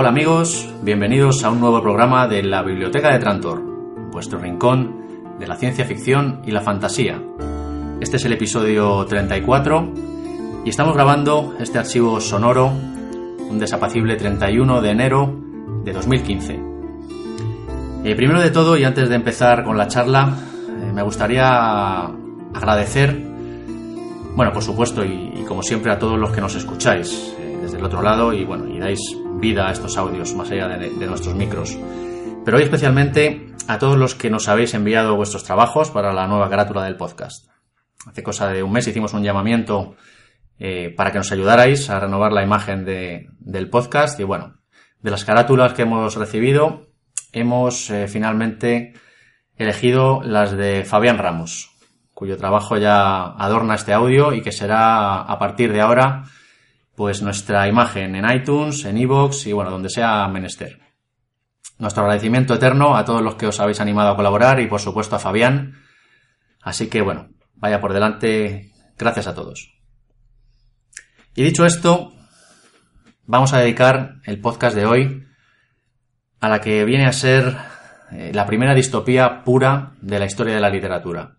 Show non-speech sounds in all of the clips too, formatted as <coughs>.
Hola amigos, bienvenidos a un nuevo programa de la Biblioteca de Trantor, vuestro rincón de la ciencia ficción y la fantasía. Este es el episodio 34 y estamos grabando este archivo sonoro un desapacible 31 de enero de 2015. Eh, primero de todo y antes de empezar con la charla, eh, me gustaría agradecer, bueno, por supuesto, y, como siempre a todos los que nos escucháis eh, desde el otro lado y bueno, y dais vida a estos audios más allá de, nuestros micros. Pero hoy especialmente a todos los que nos habéis enviado vuestros trabajos para la nueva carátula del podcast. Hace cosa de un mes hicimos un llamamiento eh, para que nos ayudarais a renovar la imagen del podcast y bueno, de las carátulas que hemos recibido hemos eh, finalmente elegido las de Fabián Ramos, cuyo trabajo ya adorna este audio y que será a partir de ahora pues nuestra imagen en iTunes, en iVoox y bueno, donde sea menester. Nuestro agradecimiento eterno a todos los que os habéis animado a colaborar y por supuesto a Fabián. Así que bueno, vaya por delante. Gracias a todos. Y dicho esto, vamos a dedicar el podcast de hoy a la que viene a ser eh, la primera distopía pura de la historia de la literatura.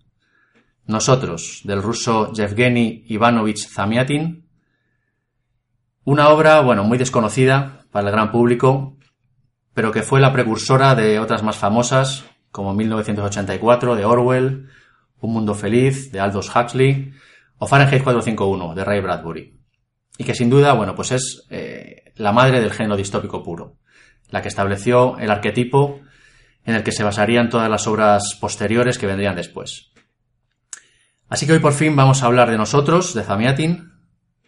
Nosotros, del ruso Yevgeny Ivanovich Zamiatin, una obra, bueno, muy desconocida para el gran público, pero que fue la precursora de otras más famosas, como 1984 de Orwell, Un Mundo Feliz de Aldous Huxley o Fahrenheit 451 de Ray Bradbury. Y que sin duda, bueno, pues es eh, la madre del género distópico puro, la que estableció el arquetipo en el que se basarían todas las obras posteriores que vendrían después. Así que hoy por fin vamos a hablar de nosotros, de Zamiatin,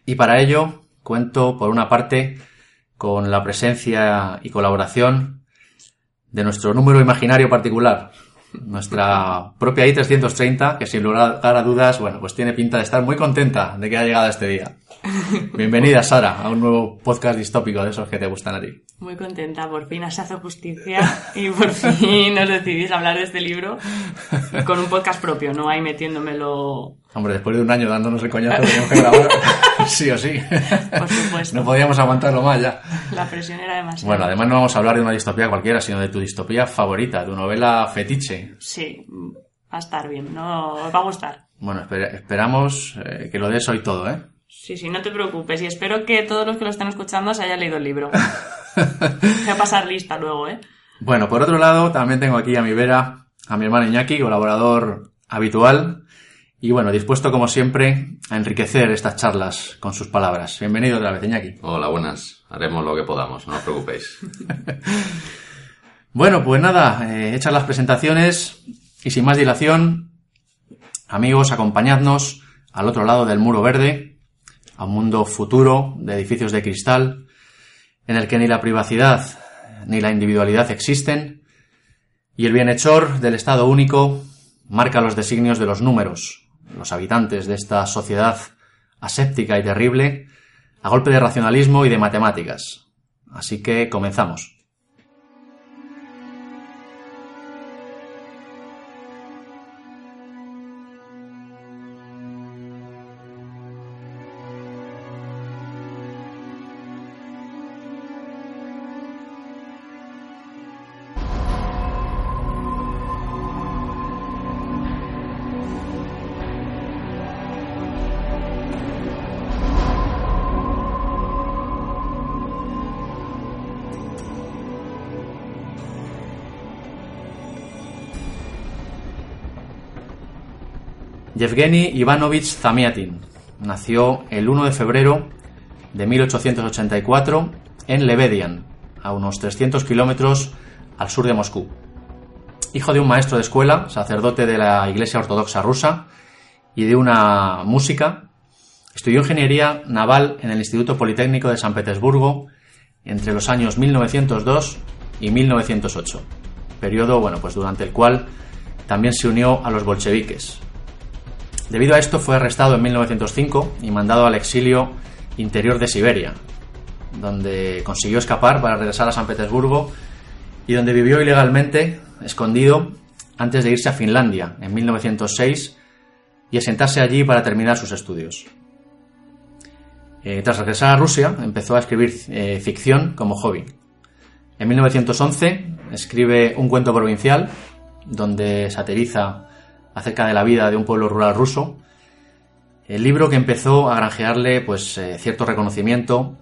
y para ello Cuento, por una parte, con la presencia y colaboración de nuestro número imaginario particular, nuestra propia I-330, que sin lugar a dudas, bueno, pues tiene pinta de estar muy contenta de que ha llegado este día. <laughs> Bienvenida, Sara, a un nuevo podcast distópico de esos que te gustan a ti. Muy contenta, por fin has hecho justicia y por fin nos decidís hablar de este libro con un podcast propio, no ahí metiéndomelo. Hombre, después de un año dándonos el coñazo, teníamos que grabar <laughs> sí o sí. Por supuesto. <laughs> No podíamos aguantarlo más ya. La presión era demasiado. Bueno, además no vamos a hablar de una distopía cualquiera, sino de tu distopía favorita, tu novela fetiche. Sí, va a estar bien, no va a gustar. Bueno, esperamos eh, que lo des hoy todo, ¿eh? Sí, sí, no te preocupes. Y espero que todos los que lo estén escuchando se hayan leído el libro. <laughs> Voy a pasar lista luego, ¿eh? Bueno, por otro lado, también tengo aquí a mi vera, a mi hermano Iñaki, colaborador habitual. Y bueno, dispuesto como siempre a enriquecer estas charlas con sus palabras. Bienvenido otra vez, Iñaki. Hola, buenas. Haremos lo que podamos, no os preocupéis. <laughs> bueno, pues nada, eh, hechas las presentaciones y sin más dilación, amigos, acompañadnos al otro lado del muro verde a un mundo futuro de edificios de cristal, en el que ni la privacidad ni la individualidad existen, y el bienhechor del Estado único marca los designios de los números, los habitantes de esta sociedad aséptica y terrible, a golpe de racionalismo y de matemáticas. Así que comenzamos. Yevgeny Ivanovich Zamiatin. Nació el 1 de febrero de 1884 en Lebedian, a unos 300 kilómetros al sur de Moscú. Hijo de un maestro de escuela, sacerdote de la Iglesia Ortodoxa rusa y de una música, estudió ingeniería naval en el Instituto Politécnico de San Petersburgo entre los años 1902 y 1908, periodo bueno, pues durante el cual también se unió a los bolcheviques, Debido a esto fue arrestado en 1905 y mandado al exilio interior de Siberia, donde consiguió escapar para regresar a San Petersburgo y donde vivió ilegalmente, escondido, antes de irse a Finlandia en 1906 y asentarse allí para terminar sus estudios. Eh, tras regresar a Rusia, empezó a escribir eh, ficción como hobby En 1911 escribe Un cuento provincial, donde satiriza acerca de la vida de un pueblo rural ruso. El libro que empezó a granjearle pues, eh, cierto reconocimiento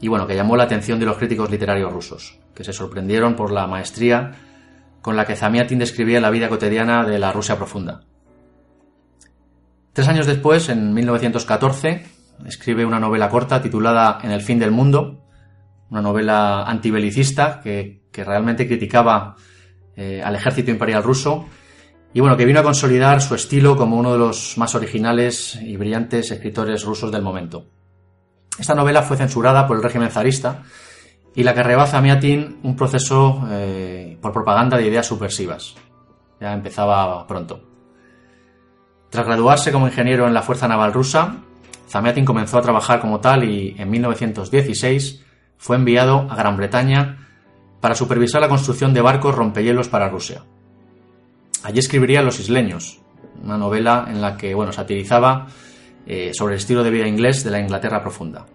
y bueno, que llamó la atención de los críticos literarios rusos, que se sorprendieron por la maestría con la que Zamiatin describía la vida cotidiana de la Rusia profunda. Tres años después, en 1914, escribe una novela corta titulada En el fin del mundo, una novela antibelicista que, realmente criticaba eh, al ejército imperial ruso y bueno, que vino a consolidar su estilo como uno de los más originales y brillantes escritores rusos del momento. Esta novela fue censurada por el régimen zarista y la que rebasa a Miatin un proceso eh, por propaganda de ideas subversivas. Ya empezaba pronto. Tras graduarse como ingeniero en la Fuerza Naval Rusa, Zamiatin comenzó a trabajar como tal y en 1916 fue enviado a Gran Bretaña para supervisar la construcción de barcos rompehielos para Rusia. Allí escribiría Los Isleños, una novela en la que bueno, satirizaba eh, sobre el estilo de vida inglés de la Inglaterra profunda.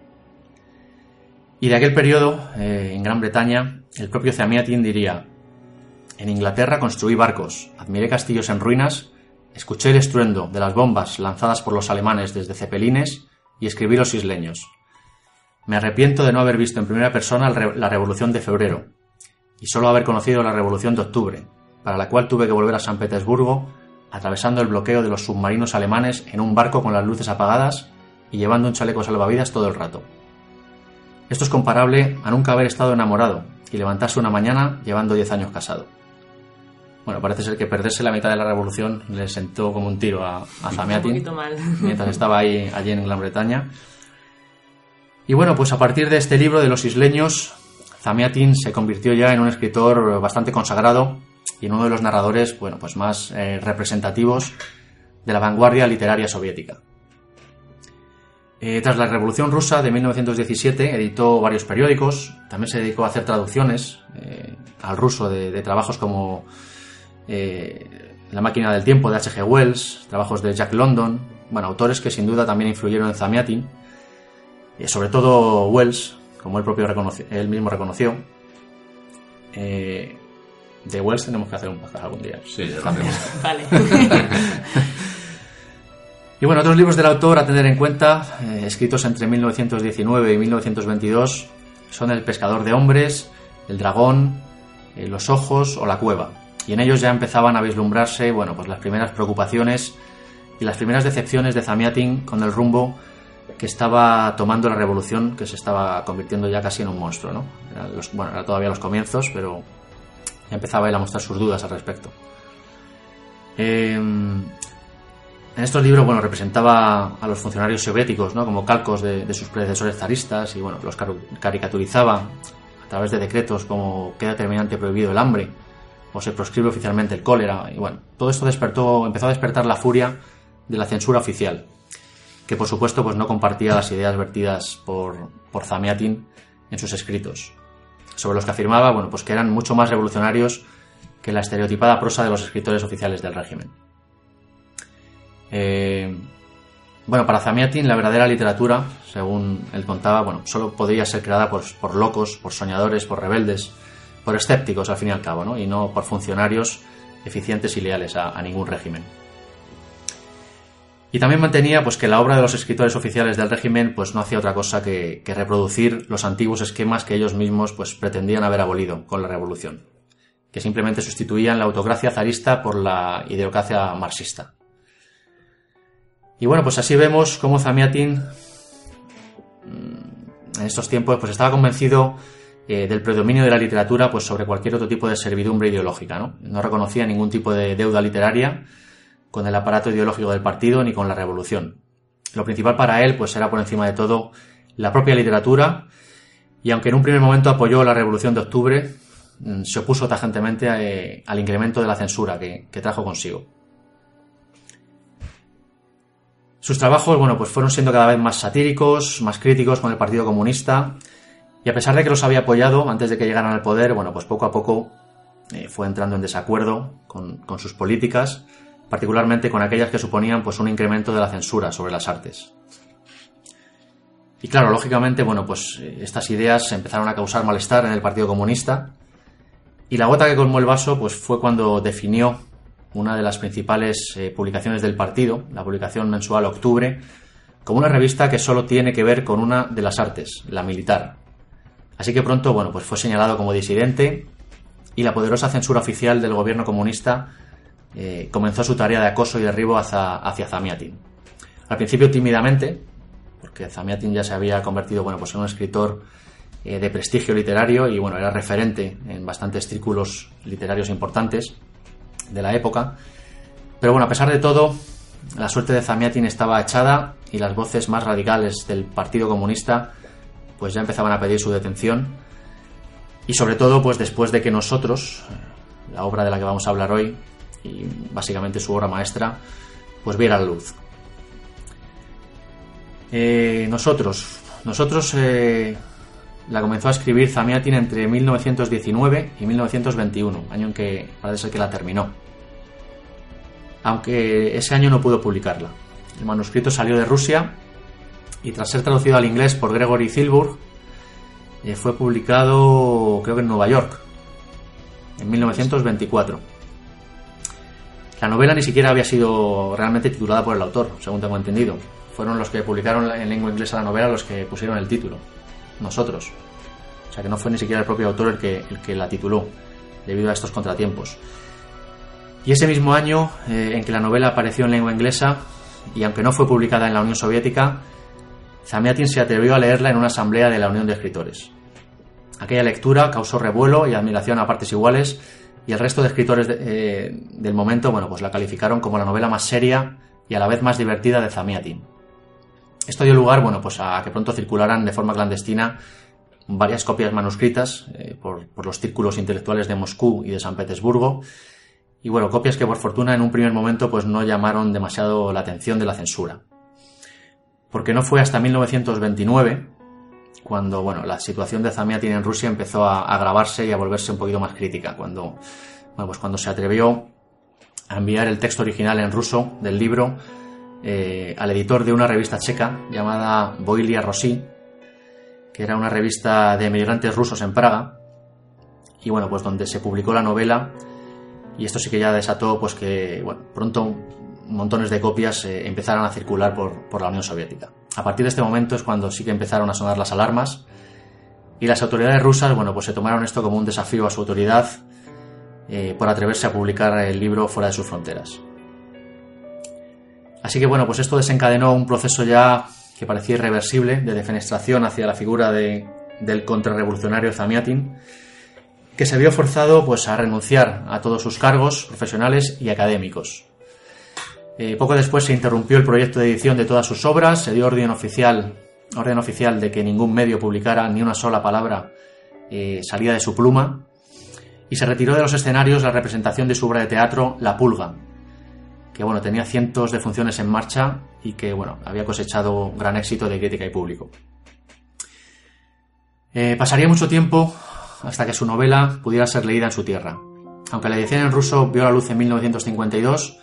Y de aquel periodo, eh, en Gran Bretaña, el propio Zamiatin diría, en Inglaterra construí barcos, admiré castillos en ruinas, escuché el estruendo de las bombas lanzadas por los alemanes desde cepelines y escribí los isleños. Me arrepiento de no haber visto en primera persona la Revolución de Febrero y solo haber conocido la Revolución de Octubre, para la cual tuve que volver a San Petersburgo atravesando el bloqueo de los submarinos alemanes en un barco con las luces apagadas y llevando un chaleco salvavidas todo el rato. Esto es comparable a nunca haber estado enamorado y levantarse una mañana llevando 10 años casado. Bueno, parece ser que perderse la mitad de la revolución le sentó como un tiro a, a Zamiatin <laughs> mientras estaba ahí allí en Gran Bretaña. Y bueno, pues a partir de este libro de los isleños, Zamiatin se convirtió ya en un escritor bastante consagrado y en uno de los narradores bueno, pues más eh, representativos de la vanguardia literaria soviética. Eh, tras la Revolución Rusa de 1917 editó varios periódicos, también se dedicó a hacer traducciones eh, al ruso de, trabajos como La máquina del tiempo de H.G. Wells, trabajos de Jack London, bueno, autores que sin duda también influyeron en Zamiatin, sobre todo Wells, como él, propio él mismo reconoció. De Wells tenemos que hacer un podcast algún día. Sí, ya lo hacemos. <laughs> vale. <laughs> y bueno, otros libros del autor a tener en cuenta, eh, escritos entre 1919 y 1922, son El pescador de hombres, El dragón, eh, Los ojos o La cueva. Y en ellos ya empezaban a vislumbrarse, bueno, pues las primeras preocupaciones y las primeras decepciones de Zamiatin con el rumbo que estaba tomando la revolución, que se estaba convirtiendo ya casi en un monstruo, ¿no? bueno, era todavía los comienzos, pero empezaba él a mostrar sus dudas al respecto. Em, en estos libros, bueno, representaba a los funcionarios soviéticos, ¿no? Como calcos de, sus predecesores zaristas y, bueno, los caricaturizaba a través de decretos como queda terminante prohibido el hambre o se proscribe oficialmente el cólera y, bueno, todo esto despertó, empezó a despertar la furia de la censura oficial, que por supuesto pues no compartía las ideas vertidas por, por Zamiatin en sus escritos sobre los que afirmaba bueno, pues que eran mucho más revolucionarios que la estereotipada prosa de los escritores oficiales del régimen. Eh, bueno, para Zamiatin la verdadera literatura, según él contaba, bueno, solo podría ser creada por, locos, por soñadores, por rebeldes, por escépticos al fin y al cabo, ¿no? y no por funcionarios eficientes y leales a ningún régimen. Y también mantenía pues, que la obra de los escritores oficiales del régimen pues, no hacía otra cosa que, reproducir los antiguos esquemas que ellos mismos pues, pretendían haber abolido con la revolución, que simplemente sustituían la autocracia zarista por la ideocracia marxista. Y bueno, pues así vemos cómo Zamiatin mm, en estos tiempos pues, estaba convencido eh, del predominio de la literatura pues, sobre cualquier otro tipo de servidumbre ideológica. No, no reconocía ningún tipo de deuda literaria con el aparato ideológico del partido ni con la revolución. Lo principal para él pues era por encima de todo la propia literatura y aunque en un primer momento apoyó la revolución de octubre, mm, se opuso tajantemente eh, al incremento de la censura que, trajo consigo. Sus trabajos, bueno, pues fueron siendo cada vez más satíricos, más críticos con el Partido Comunista, y a pesar de que los había apoyado antes de que llegaran al poder, bueno, pues poco a poco eh, fue entrando en desacuerdo con, con sus políticas, particularmente con aquellas que suponían pues, un incremento de la censura sobre las artes. Y claro, lógicamente, bueno, pues eh, estas ideas empezaron a causar malestar en el Partido Comunista. Y la gota que colmó el vaso, pues fue cuando definió una de las principales eh, publicaciones del partido, la publicación mensual Octubre, como una revista que solo tiene que ver con una de las artes, la militar. Así que pronto, bueno, pues fue señalado como disidente y la poderosa censura oficial del gobierno comunista eh, comenzó su tarea de acoso y derribo hacia, hacia Zamiatin. Al principio tímidamente, porque Zamiatin ya se había convertido bueno, pues en un escritor eh, de prestigio literario y bueno, era referente en bastantes círculos literarios importantes de la época. Pero bueno, a pesar de todo, la suerte de Zamiatin estaba echada y las voces más radicales del Partido Comunista pues ya empezaban a pedir su detención y sobre todo pues después de que nosotros, la obra de la que vamos a hablar hoy y básicamente su obra maestra, pues viera la luz. Eh, nosotros, nosotros eh, la comenzó a escribir Zamiatin entre 1919 y 1921, año en que parece ser que la terminó. Aunque ese año no pudo publicarla. El manuscrito salió de Rusia y tras ser traducido al inglés por Gregory Zilburg, eh, fue publicado creo que en Nueva York, en 1924. La novela ni siquiera había sido realmente titulada por el autor, según tengo entendido. Fueron los que publicaron en lengua inglesa la novela los que pusieron el título, nosotros. O sea que no fue ni siquiera el propio autor el que, la tituló, debido a estos contratiempos. Y ese mismo año eh, en que la novela apareció en lengua inglesa, y aunque no fue publicada en la Unión Soviética, Zamiatin se atrevió a leerla en una asamblea de la Unión de Escritores. Aquella lectura causó revuelo y admiración a partes iguales y el resto de escritores eh, del momento, bueno, pues la calificaron como la novela más seria y a la vez más divertida de Zamiatin. Esto dio lugar, bueno, pues a que pronto circularan de forma clandestina varias copias manuscritas eh, por, por, los círculos intelectuales de Moscú y de San Petersburgo y bueno, copias que por fortuna en un primer momento pues no llamaron demasiado la atención de la censura. Porque no fue hasta 1929 cuando bueno, la situación de Zamiatin en Rusia empezó a agravarse y a volverse un poquito más crítica, cuando, bueno, pues cuando se atrevió a enviar el texto original en ruso del libro eh, al editor de una revista checa llamada Boilia Rossi, que era una revista de emigrantes rusos en Praga, y bueno, pues donde se publicó la novela, y esto sí que ya desató pues que, bueno, pronto montones de copias eh, empezaron a circular por, por la Unión Soviética. A partir de este momento es cuando sí que empezaron a sonar las alarmas y las autoridades rusas, bueno, pues se tomaron esto como un desafío a su autoridad eh, por atreverse a publicar el libro fuera de sus fronteras. Así que bueno, pues esto desencadenó un proceso ya que parecía irreversible de defenestración hacia la figura de, del contrarrevolucionario Zamiatin, que se vio forzado pues a renunciar a todos sus cargos profesionales y académicos. Eh, poco después se interrumpió el proyecto de edición de todas sus obras, se dio orden oficial, orden oficial de que ningún medio publicara ni una sola palabra eh, salida de su pluma, y se retiró de los escenarios la representación de su obra de teatro La Pulga, que bueno, tenía cientos de funciones en marcha y que bueno, había cosechado gran éxito de crítica y público. Eh, pasaría mucho tiempo hasta que su novela pudiera ser leída en su tierra. Aunque la edición en ruso vio la luz en 1952,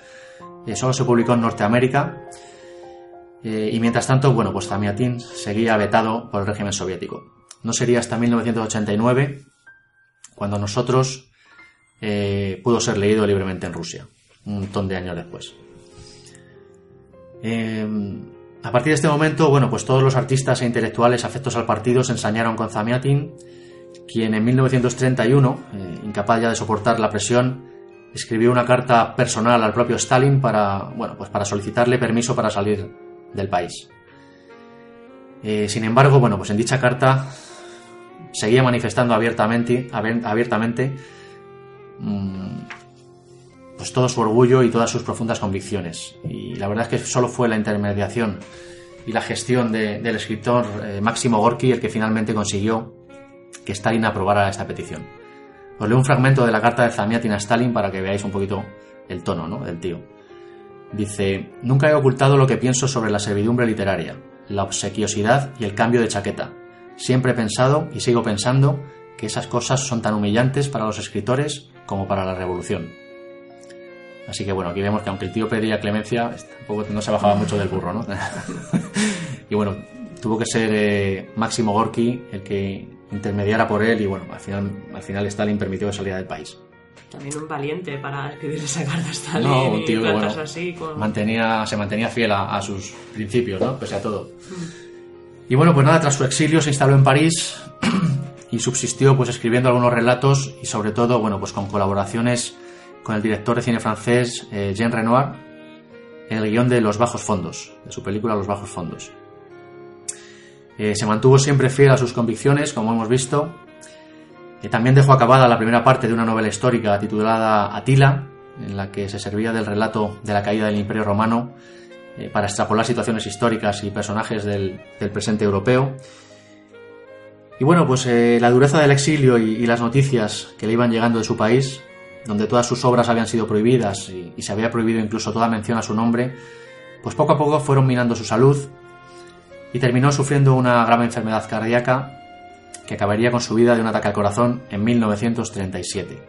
eh, solo se publicó en Norteamérica. Eh, y mientras tanto, bueno, pues Zamiatin seguía vetado por el régimen soviético. No sería hasta 1989 cuando nosotros eh, pudo ser leído libremente en Rusia, un montón de años después. a partir de este momento, bueno, pues todos los artistas e intelectuales afectos al partido se ensañaron con Zamiatin, quien en 1931, incapaz ya de soportar la presión, escribió una carta personal al propio Stalin para, bueno, pues para solicitarle permiso para salir del país. Eh, sin embargo, bueno, pues en dicha carta seguía manifestando abiertamente, abiertamente mm, pues todo su orgullo y todas sus profundas convicciones. Y la verdad es que solo fue la intermediación y la gestión del escritor eh, Máximo Gorky el que finalmente consiguió que Stalin aprobara esta petición. Os leo un fragmento de la carta de Zamiatin a Stalin para que veáis un poquito el tono ¿no? del tío. Dice, nunca he ocultado lo que pienso sobre la servidumbre literaria, la obsequiosidad y el cambio de chaqueta. Siempre he pensado y sigo pensando que esas cosas son tan humillantes para los escritores como para la revolución. Así que bueno, aquí vemos que aunque el tío pedía clemencia, tampoco no se bajaba mucho del burro, ¿no? <laughs> y bueno, tuvo que ser eh, Máximo Gorki el que intermediara por él y bueno, al final, al final Stalin permitió que saliera del país. También un valiente para escribir esa carta a Stalin No, un tío que bueno, así. Con... mantenía, se mantenía fiel a, a sus principios, ¿no? Pese a todo. Y bueno, pues nada, tras su exilio se instaló en París y subsistió pues escribiendo algunos relatos y sobre todo, bueno, pues con colaboraciones con el director de cine francés eh, Jean Renoir en el guion de Los Bajos Fondos, de su película Los Bajos Fondos. Eh, se mantuvo siempre fiel a sus convicciones, como hemos visto. Eh, también dejó acabada la primera parte de una novela histórica titulada Atila, en la que se servía del relato de la caída del Imperio Romano eh, para extrapolar situaciones históricas y personajes del, presente europeo. Y bueno, pues eh, la dureza del exilio y, las noticias que le iban llegando de su país, donde todas sus obras habían sido prohibidas y se había prohibido incluso toda mención a su nombre, pues poco a poco fueron minando su salud y terminó sufriendo una grave enfermedad cardíaca que acabaría con su vida de un ataque al corazón en 1937.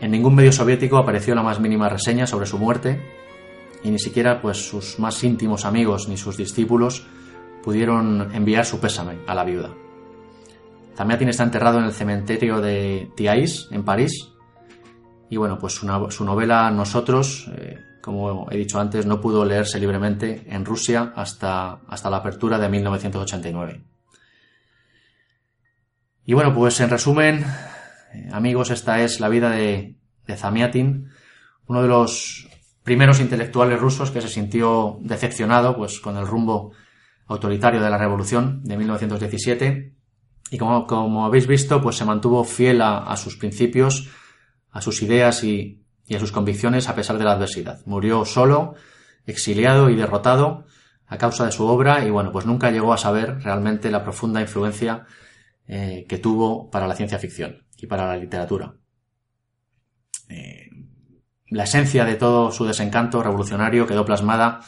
En ningún medio soviético apareció la más mínima reseña sobre su muerte y ni siquiera pues sus más íntimos amigos ni sus discípulos pudieron enviar su pésame a la viuda. Zamiatin está enterrado en el cementerio de Thiais, en París, y bueno, pues su, no- su novela Nosotros, eh, como he dicho antes, no pudo leerse libremente en Rusia hasta, hasta la apertura de 1989. Y bueno, pues en resumen, eh, amigos, esta es la vida de, de Zamiatin, uno de los primeros intelectuales rusos que se sintió decepcionado pues, con el rumbo autoritario de la revolución de 1917 y como, como habéis visto pues se mantuvo fiel a, a sus principios, a sus ideas y, y a sus convicciones a pesar de la adversidad. Murió solo, exiliado y derrotado a causa de su obra y bueno pues nunca llegó a saber realmente la profunda influencia eh, que tuvo para la ciencia ficción y para la literatura. Eh, la esencia de todo su desencanto revolucionario quedó plasmada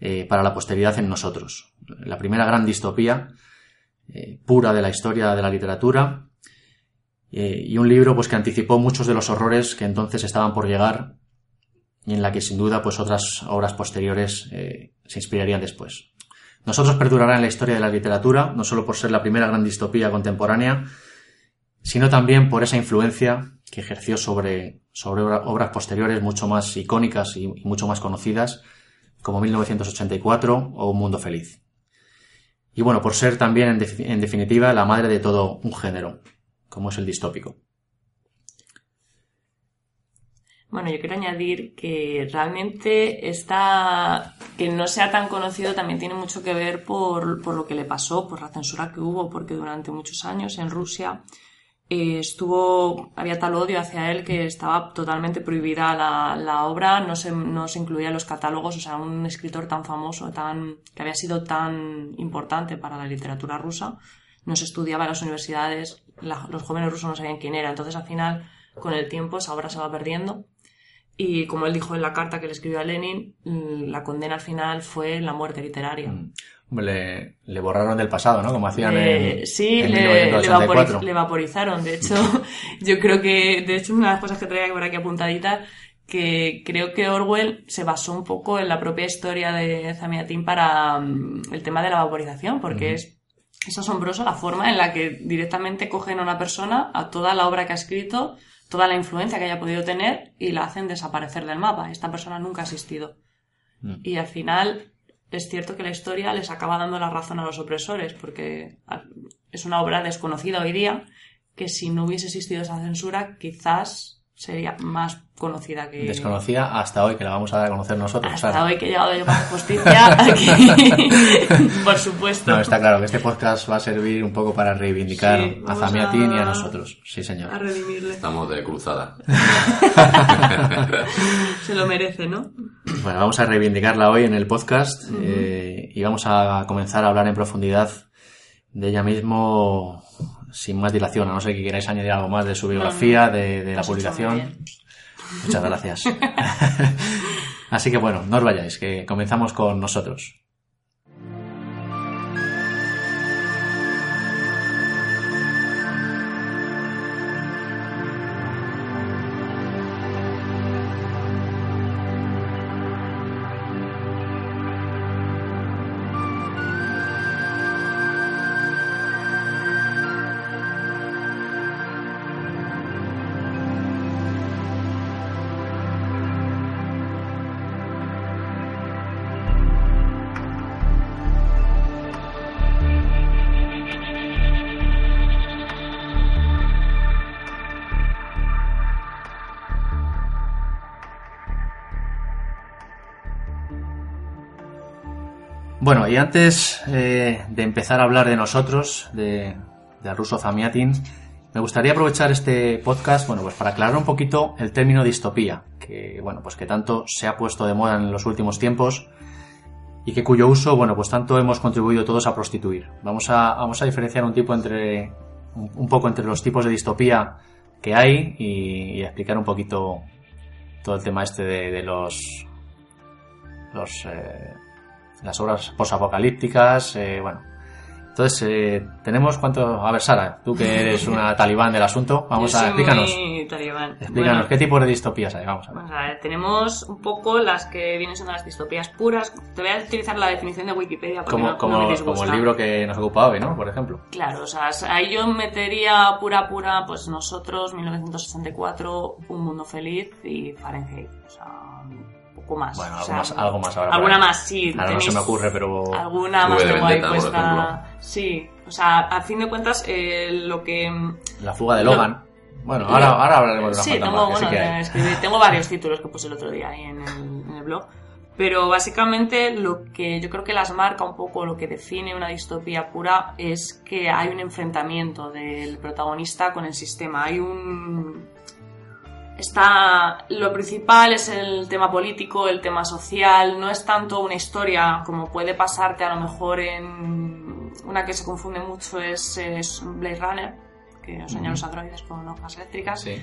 eh, para la posteridad en nosotros. La primera gran distopía pura de la historia de la literatura eh, y un libro pues que anticipó muchos de los horrores que entonces estaban por llegar y en la que sin duda pues otras obras posteriores eh, se inspirarían después. Nosotros perdurará en la historia de la literatura, no solo por ser la primera gran distopía contemporánea, sino también por esa influencia que ejerció sobre, sobre obra- obras posteriores mucho más icónicas y, mucho más conocidas, como 1984 o Un Mundo Feliz. Y bueno, por ser también, en definitiva, la madre de todo un género, como es el distópico. Bueno, yo quiero añadir que realmente esta, que no sea tan conocido también tiene mucho que ver por, por lo que le pasó, por la censura que hubo, porque durante muchos años en Rusia eh, estuvo, había tal odio hacia él que estaba totalmente prohibida la, la obra, no se, no se incluía en los catálogos, o sea, un escritor tan famoso, tan, que había sido tan importante para la literatura rusa, no se estudiaba en las universidades, la- los jóvenes rusos no sabían quién era, entonces al final, con el tiempo, esa obra se va perdiendo. Y como él dijo en la carta que le escribió a Lenin, mm, la condena al final fue la muerte literaria. Hombre, le, le borraron del pasado, ¿no? Como hacían Eh, en, sí, en le, le 1984. vaporiz- le vaporizaron. De hecho, <laughs> yo creo que, de hecho, una de las cosas que traía por aquí apuntadita, que creo que Orwell se basó un poco en la propia historia de Zamiatin para mm, el tema de la vaporización, porque es, es asombroso la forma en la que directamente cogen a una persona, a toda la obra que ha escrito, toda la influencia que haya podido tener y la hacen desaparecer del mapa. Esta persona nunca ha existido. Mm. Y al final es cierto que la historia les acaba dando la razón a los opresores, porque es una obra desconocida hoy día que si no hubiese existido esa censura quizás sería más conocida que Desconocida hasta hoy, que la vamos a dar a conocer nosotros. hasta Sara. hoy que he llegado yo para justicia <laughs> aquí. <laughs> Por supuesto. No, está claro que este podcast va a servir un poco para reivindicar Sí, a vamos Zamiatin y a a- nosotros. Sí, A señor. redimirle. Estamos de cruzada. <laughs> Se lo merece, ¿no? Bueno, vamos a reivindicarla hoy en el podcast eh, y vamos a comenzar a hablar en profundidad de ella mismo sin más dilación. A no ser que queráis añadir algo más de su biografía, de, de la publicación. Muchas gracias. <laughs> <laughs> Así que bueno, no os vayáis, que comenzamos con nosotros. Bueno, y antes eh, de empezar a hablar de nosotros, de, de ruso Zamiatin, me gustaría aprovechar este podcast, bueno, pues para aclarar un poquito el término distopía, que, bueno, pues que tanto se ha puesto de moda en los últimos tiempos y que cuyo uso, bueno, pues tanto hemos contribuido todos a prostituir. Vamos a, vamos a diferenciar un tipo entre, un, poco entre los tipos de distopía que hay y, y explicar un poquito todo el tema este de, de los, los, eh, las obras posapocalípticas, eh, bueno. Entonces, eh, tenemos cuánto... A ver, Sara, tú que eres una <laughs> talibán del asunto, vamos Yo a... soy Explícanos. muy talibán. Explícanos, Bueno, ¿qué tipo de distopías hay? Vamos a ver. Vamos a ver, tenemos un poco las que vienen siendo las distopías puras. Te voy a utilizar la definición de Wikipedia porque Como, no, no como, me como el libro que nos ocupa hoy, ¿no? Por ejemplo. Claro, o sea, ahí yo metería pura pura, pues nosotros, 1964, Un Mundo Feliz y Fahrenheit. O sea, poco más. Bueno, O algo sea, más, algo más ahora. Alguna ahí. más, sí. Ahora no se me ocurre, pero... Alguna más de por puesta. Sí, o sea, a fin de cuentas, eh, lo que. La fuga de. Logan. Bueno, ahora, ahora hablaremos de una Sí, tengo, más, sí que de escribir- tengo varios títulos que puse el otro día ahí en el, en el blog. Pero básicamente lo que yo creo que las marca un poco, lo que define una distopía pura, es que hay un enfrentamiento del protagonista con el sistema. Hay un. Está. Lo principal es el tema político, el tema social. No es tanto una historia como puede pasarte a lo mejor en. Una que se confunde mucho es, es Blade Runner, que os enseña los androides con hojas eléctricas Sí.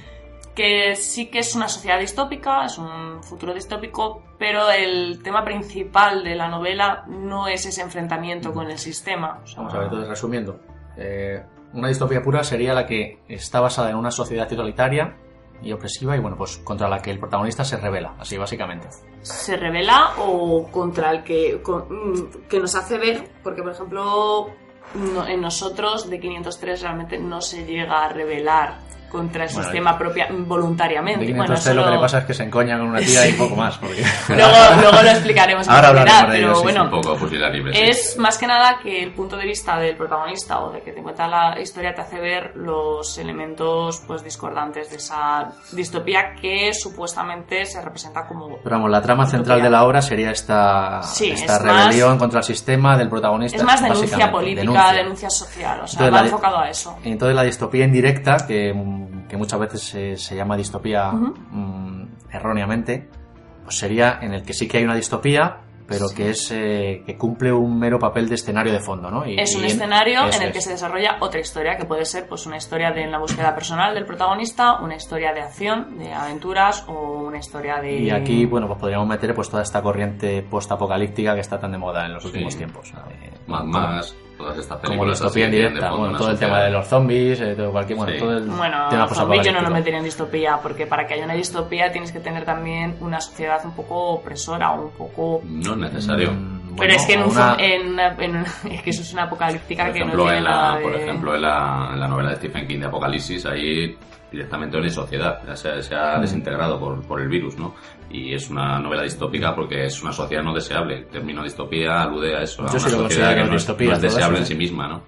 que sí que es una sociedad distópica, es un futuro distópico, pero el tema principal de la novela no es ese enfrentamiento con el sistema. O sea, Vamos a ver, entonces resumiendo. Eh, una distopía pura sería la que está basada en una sociedad totalitaria y opresiva y bueno, pues contra la que el protagonista se revela, así básicamente. se revela o contra el que, mm, que nos hace ver, porque por ejemplo no- en nosotros de 503 realmente no se llega a revelar contra el Bueno, sistema propia voluntariamente. Bueno, 503 lo eso que le lo- pasa es que se encoña con una tía y poco más. Porque... <laughs> luego, luego lo explicaremos Ahora hablaremos de ello, pero sí, bueno, un poco sí. Es más que nada que el punto de vista del protagonista o de que te cuenta la historia te hace ver los elementos pues discordantes de esa distopía que supuestamente se representa como Pero vamos, la trama central de la obra sería esta, esta es más- rebelión contra el sistema del protagonista. es más denuncia política, denuncia. denuncia, social, o sea, Entonces, va la- enfocado a eso. Entonces la distopía indirecta, que, que muchas veces se, se llama distopía mm, erróneamente, pues sería en el que sí que hay una distopía, pero que es eh, que cumple un mero papel de escenario de fondo, ¿no? Y- Es un y escenario en el es. que se desarrolla otra historia, que puede ser pues una historia de la búsqueda personal del protagonista, una historia de acción, de aventuras o una historia de... Y aquí, bueno, pues podríamos meter pues toda esta corriente post-apocalíptica que está tan de moda en los Sí. últimos tiempos. Eh, como- Max, todas estas Como películas. distopía así, indirecta, de fondo, bueno, todo el tema de los zombies, eh, todo, cualquier, bueno, Sí. todo el Bueno, tema zombie yo no lo metería en distopía, porque para que haya una distopía tienes que tener también una sociedad un poco opresora o un poco... No es necesario. Mm, Pero bueno, es que en un, una- en una- en una- <laughs> es que eso es una apocalíptica Por que no tiene en nada la, de... por ejemplo en, la, en la novela de Stephen King de Apocalipsis, ahí directamente no hay sociedad, ya se, se Mm. ha desintegrado por, por el virus, ¿no? Y es una novela distópica porque es una sociedad no deseable. El término distopía alude a eso, a Yo sí una lo sociedad que no es, distopía, no es deseable en sí misma, ¿no?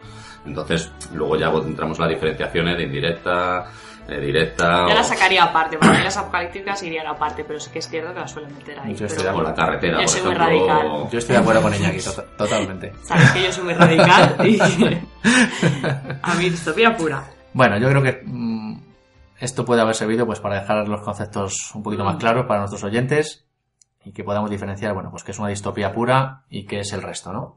Entonces, luego ya entramos en las diferenciaciones de indirecta, de directa... Yo o- la sacaría aparte, para mí las apocalípticas irían aparte, pero sí que es cierto que las suelen meter ahí. Yo estoy pero- de o la carretera, Yo por soy muy radical. Yo estoy de acuerdo con Iñaki, to- totalmente. Sabes que yo soy muy radical y... <laughs> A mí distopía pura. Bueno, yo creo que mm, esto puede haber servido pues para dejar los conceptos un poquito más Mm. claros para nuestros oyentes y que podamos diferenciar, bueno, pues que es una distopía pura y que es el resto, ¿no?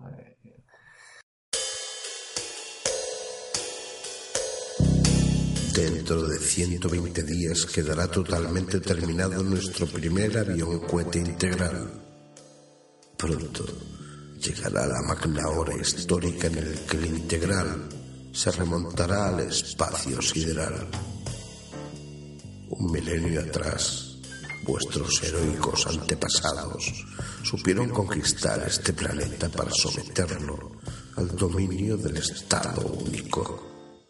Dentro de 120 días quedará totalmente terminado nuestro primer avión cohete integral. Pronto llegará la magna hora histórica en el que el integral se remontará al espacio sideral. Un milenio atrás, vuestros heroicos antepasados supieron conquistar este planeta para someterlo al dominio del Estado único.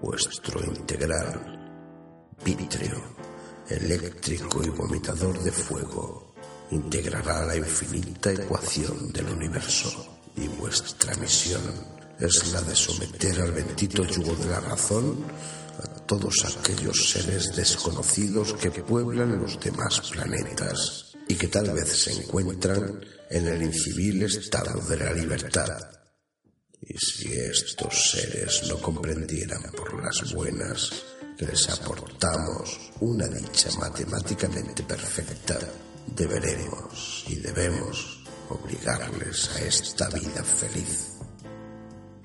Vuestro integral, vítreo, eléctrico y vomitador de fuego, integrará la infinita ecuación del universo y vuestra misión es la de someter al bendito yugo de la razón todos aquellos seres desconocidos que pueblan los demás planetas y que tal vez se encuentran en el incivil estado de la libertad. Y si estos seres no comprendieran por las buenas que les aportamos una dicha matemáticamente perfecta, deberemos y debemos obligarles a esta vida feliz.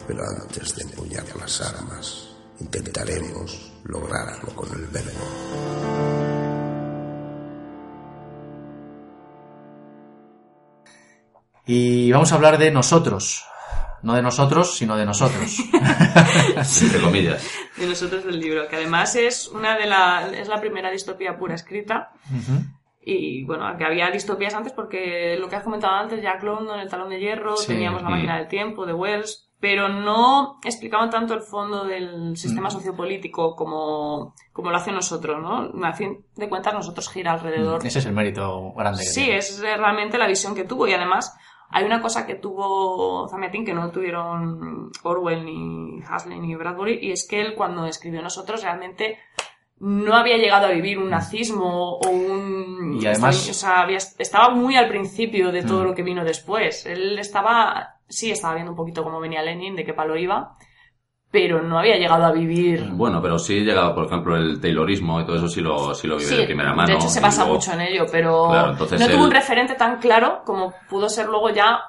Pero antes de empuñar las armas, intentaremos lograrlo con el verbo. Y vamos a hablar de nosotros. No de nosotros, sino de nosotros. <laughs> Entre comillas. De nosotros del libro, que además es una de la, es la primera distopía pura escrita. Y bueno, que había distopías antes porque lo que has comentado antes, Jack London, el talón de hierro, Sí. teníamos la Mm. máquina del tiempo de Wells, pero no explicaban tanto el fondo del Mm. sistema sociopolítico como, como lo hacen nosotros, ¿no? A fin de cuentas, nosotros gira alrededor Ese es el mérito grande que Sí, tiene. es realmente la visión que tuvo y además hay una cosa que tuvo Zamiatin que no tuvieron Orwell ni Hasley ni Bradbury y es que él cuando escribió Nosotros realmente no había llegado a vivir un nazismo o un... Y además- o sea, había- estaba muy al principio de todo Mm. lo que vino después. Él estaba, sí, estaba viendo un poquito cómo venía Lenin, de qué palo iba, pero no había llegado a vivir... Bueno, pero sí llegaba, por ejemplo, el Taylorismo y todo eso sí lo, sí lo vive Sí, de primera mano. de hecho se basa luego- mucho en ello, pero Claro, no tuvo un referente tan claro como pudo ser luego ya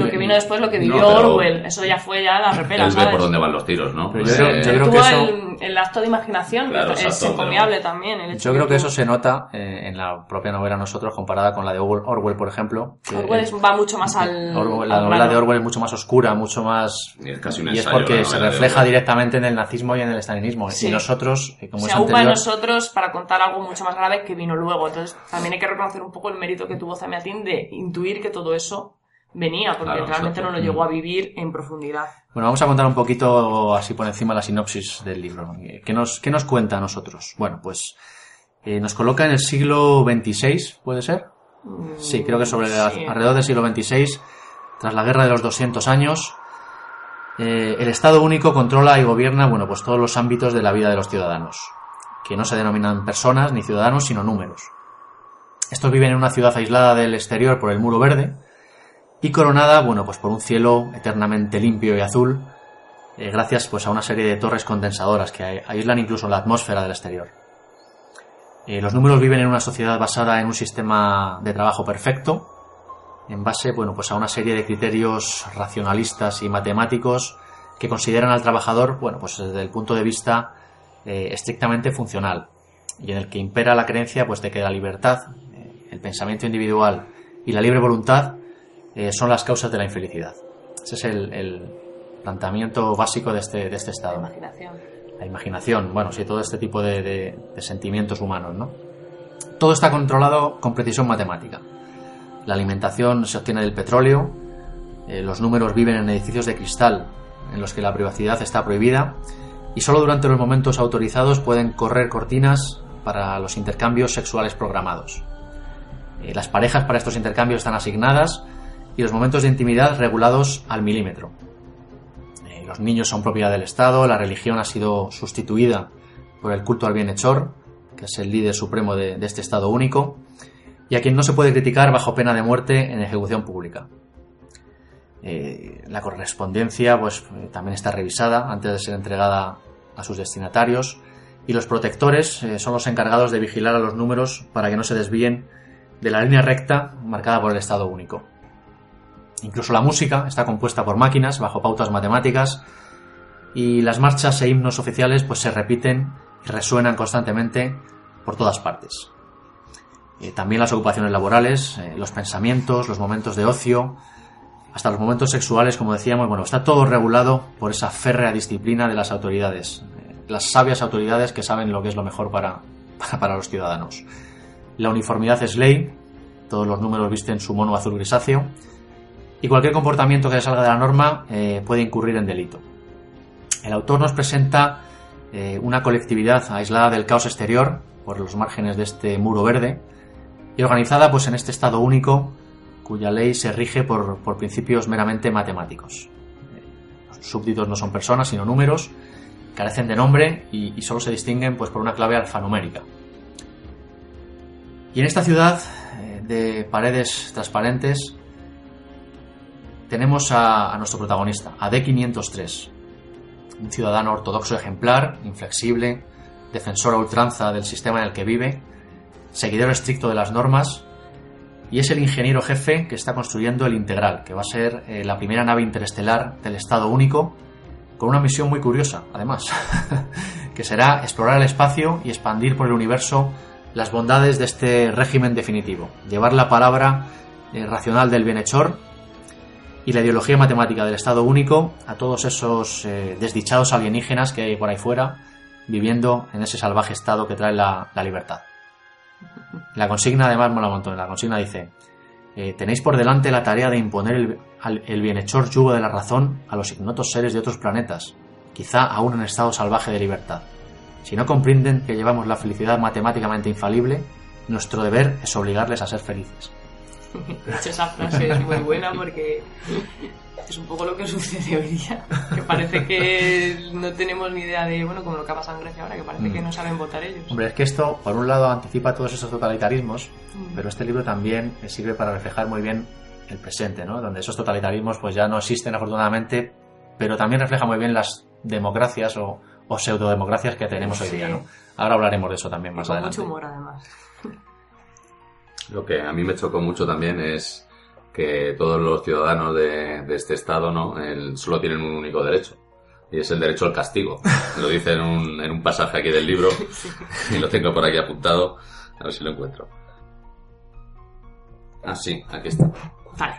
lo que vino después, lo que No, vivió pero- Orwell. Eso ya fue ya la repera, ¿sabes? por dónde van los tiros, ¿no? Pero yo Eh, creo- yo creo tuvo que eso- el, el acto de imaginación, Claro, es exacto, encomiable pero- también. el hecho Yo creo que eso se nota eh, en la propia novela Nosotros comparada con la de Orwell, por ejemplo. que- Orwell es- va mucho más al... <laughs> Orwell- la al novela de Orwell es mucho más oscura, mucho más... Y es casi un Y es porque se refleja directamente en el nazismo y en el estalinismo. Sí. Y nosotros, eh, como se es anterior... nosotros para contar algo mucho más grave que vino luego. Entonces, también hay que reconocer un poco el mérito que tuvo Zamiatin de intuir que todo eso venía, porque Claro, realmente exacto. no lo llegó a vivir en profundidad. Bueno, vamos a contar un poquito así por encima la sinopsis del libro. ¿Qué nos, qué nos cuenta a nosotros? Bueno, pues eh, nos coloca en el siglo XXVI, ¿puede ser? Sí, creo que sobre la- alrededor del siglo XXVI, tras la guerra de los 200 años, eh, el Estado único controla y gobierna, bueno, pues todos los ámbitos de la vida de los ciudadanos, que no se denominan personas ni ciudadanos, sino números. Estos viven en una ciudad aislada del exterior por el muro verde y coronada, bueno, pues por un cielo eternamente limpio y azul, eh, gracias pues a una serie de torres condensadoras que aíslan incluso la atmósfera del exterior. Eh, los números viven en una sociedad basada en un sistema de trabajo perfecto, en base, bueno, pues a una serie de criterios racionalistas y matemáticos que consideran al trabajador, bueno, pues desde el punto de vista eh, estrictamente funcional y en el que impera la creencia, pues de que la libertad, el pensamiento individual y la libre voluntad eh, son las causas de la infelicidad. Ese es el, el planteamiento básico de este, de este La estado imaginación. la imaginación, bueno, sí, todo este tipo de, de- de sentimientos humanos, ¿no? Todo está controlado con precisión matemática. La alimentación se obtiene del petróleo, eh, los números viven en edificios de cristal en los que la privacidad está prohibida y solo durante los momentos autorizados pueden correr cortinas para los intercambios sexuales programados. Eh, las parejas para estos intercambios están asignadas y los momentos de intimidad regulados al milímetro. Eh, los niños son propiedad del Estado, la religión ha sido sustituida por el culto al bienhechor, que es el líder supremo de, este Estado único, y a quien no se puede criticar bajo pena de muerte en ejecución pública. Eh, la correspondencia pues, también está revisada antes de ser entregada a sus destinatarios y los protectores eh, son los encargados de vigilar a los números para que no se desvíen de la línea recta marcada por el Estado único. Incluso la música está compuesta por máquinas bajo pautas matemáticas y las marchas e himnos oficiales pues se repiten y resuenan constantemente por todas partes. Eh, también las ocupaciones laborales, eh, los pensamientos, los momentos de ocio, hasta los momentos sexuales, como decíamos, bueno, está todo regulado por esa férrea disciplina de las autoridades, eh, las sabias autoridades que saben lo que es lo mejor para, para, <laughs> para los ciudadanos. La uniformidad es ley, todos los números visten su mono azul grisáceo, y cualquier comportamiento que salga de la norma eh, puede incurrir en delito. El autor nos presenta eh, una colectividad aislada del caos exterior por los márgenes de este muro verde y organizada pues en este estado único cuya ley se rige por, principios meramente matemáticos. Los súbditos no son personas sino números, carecen de nombre y, y solo se distinguen pues por una clave alfanumérica. Y en esta ciudad eh, de paredes transparentes tenemos a, nuestro protagonista, a D503, un ciudadano ortodoxo ejemplar, inflexible, defensor a ultranza del sistema en el que vive, seguidor estricto de las normas, y es el ingeniero jefe que está construyendo el Integral, que va a ser eh, la primera nave interestelar del Estado único, con una misión muy curiosa, además, <laughs> que será explorar el espacio y expandir por el universo las bondades de este régimen definitivo, llevar la palabra eh, racional del bienhechor y la ideología matemática del Estado único a todos esos eh, desdichados alienígenas que hay por ahí fuera, viviendo en ese salvaje estado que trae la, libertad. La consigna además mola un montón. La consigna dice, eh, tenéis por delante la tarea de imponer el, el bienhechor yugo de la razón a los ignotos seres de otros planetas, quizá aún en estado salvaje de libertad. Si no comprenden que llevamos la felicidad matemáticamente infalible, nuestro deber es obligarles a ser felices. <laughs> De hecho, esa frase es muy buena porque es un poco lo que sucede hoy día. Que parece que no tenemos ni idea de, bueno, como lo que ha pasado en Grecia ahora, que parece que no saben votar ellos. Hombre, es que esto, por un lado, anticipa todos esos totalitarismos, Mm. pero este libro también sirve para reflejar muy bien el presente, ¿no? Donde esos totalitarismos pues ya no existen afortunadamente, pero también refleja muy bien las democracias o, o pseudodemocracias que tenemos hoy día, ¿no? Ahora hablaremos de eso también Y más con adelante. mucho humor, además. Lo que a mí me chocó mucho también es que todos los ciudadanos de, de este estado no El- solo tienen un único derecho y es el derecho al castigo. <laughs> Lo dice en un, en un pasaje aquí del libro y lo tengo por aquí apuntado. A ver si lo encuentro. Ah, sí, aquí está. Vale.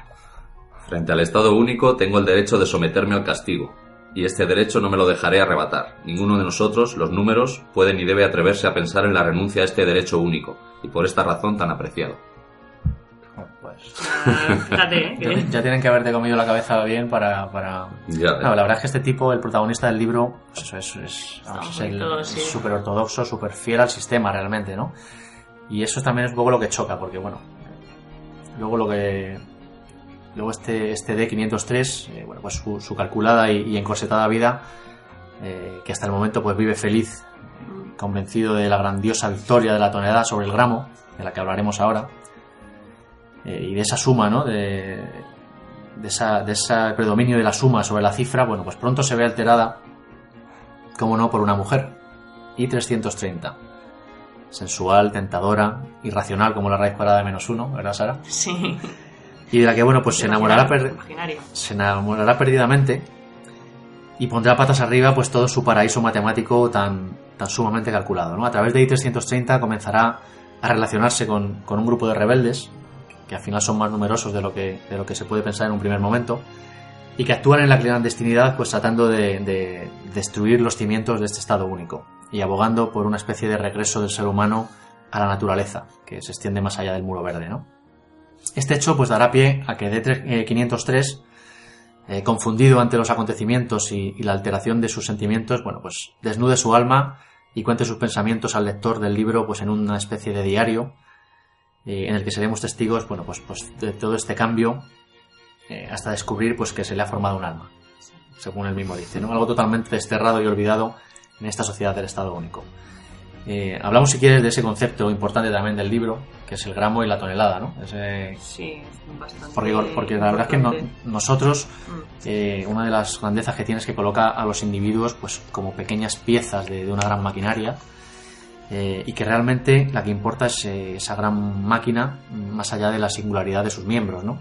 Frente al Estado único tengo el derecho de someterme al castigo, y este derecho no me lo dejaré arrebatar. Ninguno de nosotros, los números, puede ni debe atreverse a pensar en la renuncia a este derecho único, y por esta razón tan apreciado. Pues, Ah, fíjate, ¿eh? ya, ya tienen que haberte comido la cabeza bien para... para... Ya, No, la verdad es que este tipo, el protagonista del libro, pues eso es, es, vamos, es el- todo, sí. súper ortodoxo, súper fiel al sistema realmente, ¿no? Y eso también es un poco lo que choca, porque bueno, luego lo que... Luego este, este D503, eh, bueno, pues su, su calculada y, y encorsetada vida, eh, que hasta el momento pues vive feliz, convencido de la grandiosa victoria de la tonelada sobre el gramo, de la que hablaremos ahora, eh, y de esa suma, ¿no? De, de, esa, de ese predominio de la suma sobre la cifra, bueno, pues pronto se ve alterada, como no, por una mujer. Y 330. Sensual, tentadora, irracional como la raíz cuadrada de menos uno, ¿verdad, Sara? Sí. Y de la que, bueno, pues se enamorará, se enamorará perdidamente y pondrá patas arriba pues todo su paraíso matemático tan, tan sumamente calculado. ¿no? A través de I-330 comenzará a relacionarse con, con un grupo de rebeldes, que al final son más numerosos de lo, que, de lo que se puede pensar en un primer momento, y que actúan en la clandestinidad pues tratando de, de destruir los cimientos de este Estado único y abogando por una especie de regreso del ser humano a la naturaleza, que se extiende más allá del muro verde. ¿no? Este hecho pues dará pie a que D503 eh, confundido ante los acontecimientos y, la alteración de sus sentimientos, bueno, pues desnude su alma y cuente sus pensamientos al lector del libro, pues en una especie de diario, eh, en el que seremos testigos, bueno, pues, pues de todo este cambio, eh, hasta descubrir, pues que se le ha formado un alma, según él mismo dice, ¿no? Algo totalmente desterrado y olvidado en esta sociedad del Estado único. Eh, hablamos, si quieres, de ese concepto importante también del libro, que es el gramo y la tonelada, ¿no? Ese, Sí, bastante. porque, porque la verdad es que no- nosotros Mm. eh, una de las grandezas que tiene es que coloca a los individuos pues como pequeñas piezas de, de una gran maquinaria eh, y que realmente la que importa es eh, esa gran máquina más allá de la singularidad de sus miembros ¿no?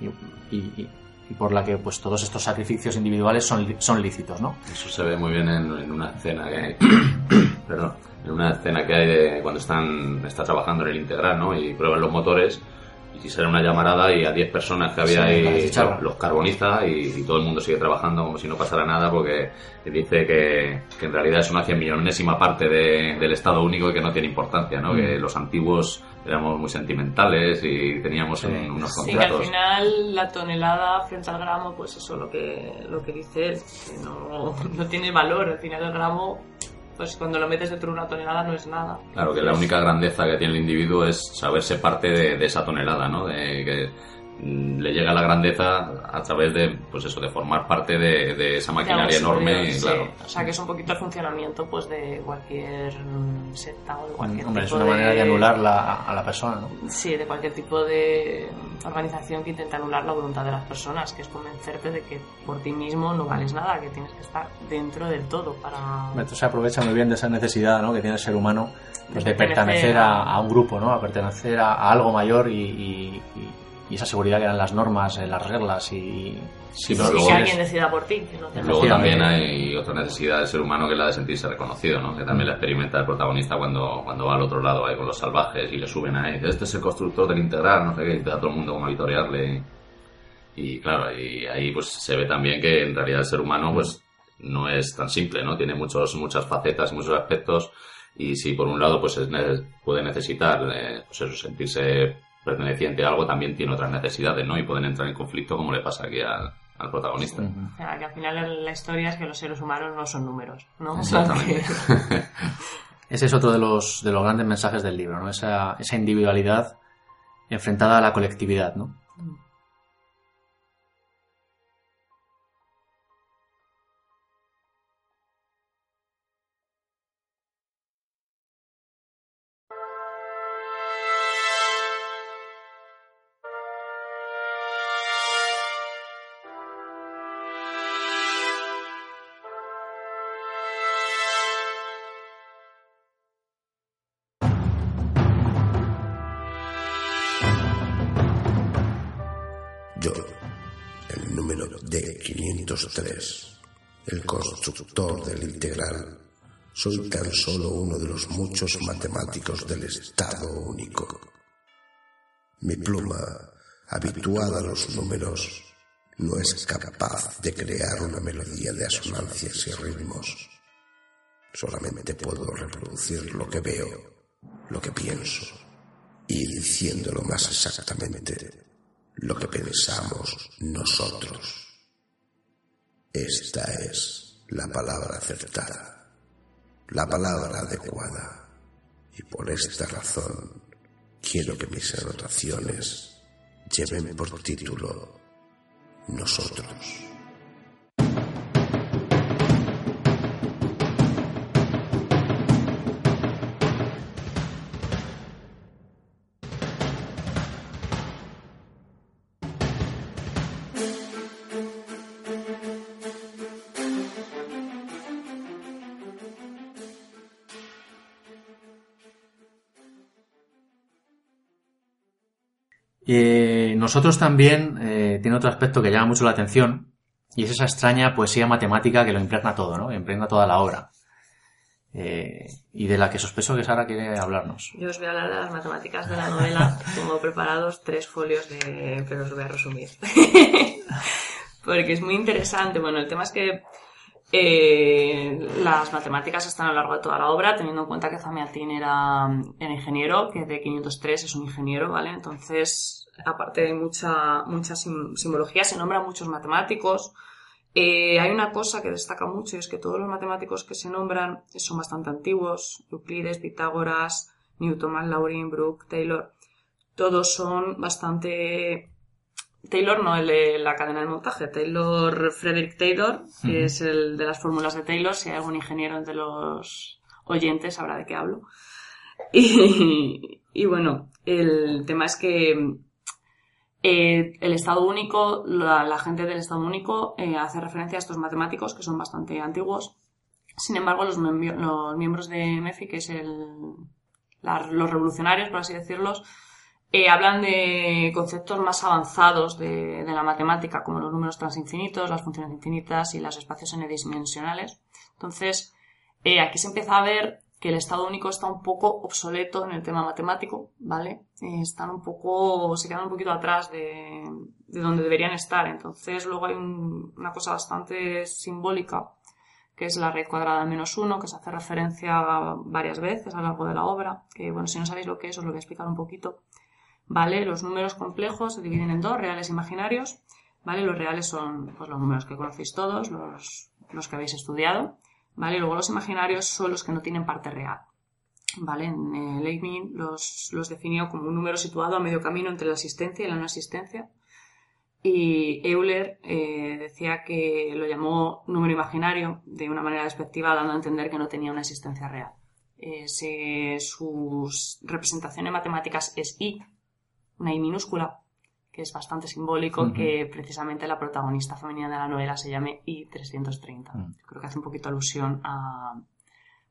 y, y- y- y por la que pues todos estos sacrificios individuales son, li- son lícitos ¿no? Eso se ve muy bien en, en una escena que hay, <coughs> perdón, en una escena que hay de cuando están está trabajando en el integral, ¿no? Y prueban los motores y sale una llamarada y a 10 personas que había Sí, ahí los carboniza y, y todo el mundo sigue trabajando como si no pasara nada porque dice que, que en realidad es una cien millonésima parte de- del Estado único y que no tiene importancia, ¿no? Mm. Que los antiguos éramos muy sentimentales y teníamos Sí. un- unos Sí, que al contratos. final la tonelada frente al gramo, pues eso lo que, lo que dice él, que no, <laughs> no tiene valor. Al final el gramo, pues cuando lo metes dentro de una tonelada no es nada. Claro, que la única grandeza que tiene el individuo es saberse parte de, de esa tonelada, ¿no? De, que, le llega la grandeza a través de, pues eso, de formar parte de, de esa De maquinaria enorme, sí. claro. O sea, que es un poquito el funcionamiento pues de cualquier secta o de cualquier Hombre, es tipo una manera de anular la- a la persona, ¿no? Sí, de cualquier tipo de organización que intenta anular la voluntad de las personas, que es convencerte de que por ti mismo no vales nada, que tienes que estar dentro del todo para... Esto se aprovecha muy bien de esa necesidad ¿no? que tiene el ser humano pues, de De pertenecer pertenecer a, a- a un grupo, ¿no? a pertenecer a, a algo mayor y, y- y- y esa seguridad que dan las normas, en las reglas y Sí, y luego que es- alguien decida por ti. Que no te Luego también hay otra necesidad del ser humano que es la de sentirse reconocido, ¿no? Que también la experimenta el protagonista cuando, cuando va al otro lado ahí con los salvajes y le suben ahí. Este es el constructor del integral, no sé qué, y te da todo el mundo como a vitorearle. Y claro, y ahí pues se ve también que en realidad el ser humano pues no es tan simple, ¿no? Tiene muchos, muchas facetas, muchos aspectos y si por un lado pues es puede necesitar eh, pues eso, sentirse perteneciente a algo, también tiene otras necesidades, ¿no? Y pueden entrar en conflicto como le pasa aquí al, al protagonista. O sea, que al final la historia es que los seres humanos no son números, ¿no? Exactamente. <laughs> Ese es otro de los, de los grandes mensajes del libro, ¿no? esa, esa individualidad enfrentada a la colectividad. ¿no? D503, el constructor del integral, soy tan solo uno de los muchos matemáticos del Estado único. Mi pluma, habituada a los números, no es capaz de crear una melodía de asonancias y ritmos. Solamente puedo reproducir lo que veo, lo que pienso, y diciéndolo más exactamente, lo que pensamos nosotros. Esta es la palabra acertada, la palabra adecuada, y por esta razón quiero que mis anotaciones lleven por título Nosotros. Eh, nosotros también eh, tiene otro aspecto que llama mucho la atención y es esa extraña poesía matemática que lo impregna todo, ¿no? Impregna toda la obra. Eh, y de la que sospecho que Sara quiere hablarnos. Yo os voy a hablar de las matemáticas de la novela. <laughs> Tengo preparados tres folios de... pero os voy a resumir. <laughs> Porque es muy interesante. Bueno, el tema es que eh, las matemáticas están a lo largo de toda la obra, teniendo en cuenta que Zamiatin era, era ingeniero, que de 503 es un ingeniero, ¿vale? Entonces, aparte de mucha, mucha sim- simbología, se nombran muchos matemáticos. Eh, hay una cosa que destaca mucho y es que todos los matemáticos que se nombran son bastante antiguos. Euclides, Pitágoras, Newton, Laurin, Brooke, Taylor. Todos son bastante... Taylor no el de la cadena de montaje, Taylor, Frederick Taylor, que es el de las fórmulas de Taylor. Si hay algún ingeniero entre los oyentes sabrá de qué hablo. <laughs> Y, y bueno, el tema es que eh, el Estado único, la, gente del Estado único eh, hace referencia a estos matemáticos que son bastante antiguos. Sin embargo, los, miembro- los miembros de MEFI, que es el, los revolucionarios, por así decirlos, eh, hablan de conceptos más avanzados de, la matemática, como los números transinfinitos, las funciones infinitas y los espacios n-dimensionales. Entonces, aquí se empieza a ver que el Estado único está un poco obsoleto en el tema matemático, ¿vale? Eh, están un poco, se quedan un poquito atrás de, de donde deberían estar. Entonces, luego hay un- una cosa bastante simbólica, que es la raíz cuadrada menos uno, que se hace referencia varias veces a lo largo de la obra, que bueno, si no sabéis lo que es, os lo voy a explicar un poquito. ¿Vale? Los números complejos se dividen en dos, reales e imaginarios. ¿Vale? Los reales son pues, los números que conocéis todos, los, los que habéis estudiado. Luego los imaginarios son los que no tienen parte real. ¿Vale? Eh, Leibniz los, los definió como un número situado a medio camino entre la existencia y la no existencia. Y Euler eh, decía que lo llamó número imaginario de una manera despectiva, dando a entender que no tenía una existencia real. Eh, representaciones matemáticas es I, una I minúscula, que es bastante simbólico que precisamente la protagonista femenina de la novela se llame I-330. Mm. Creo que hace un poquito alusión a,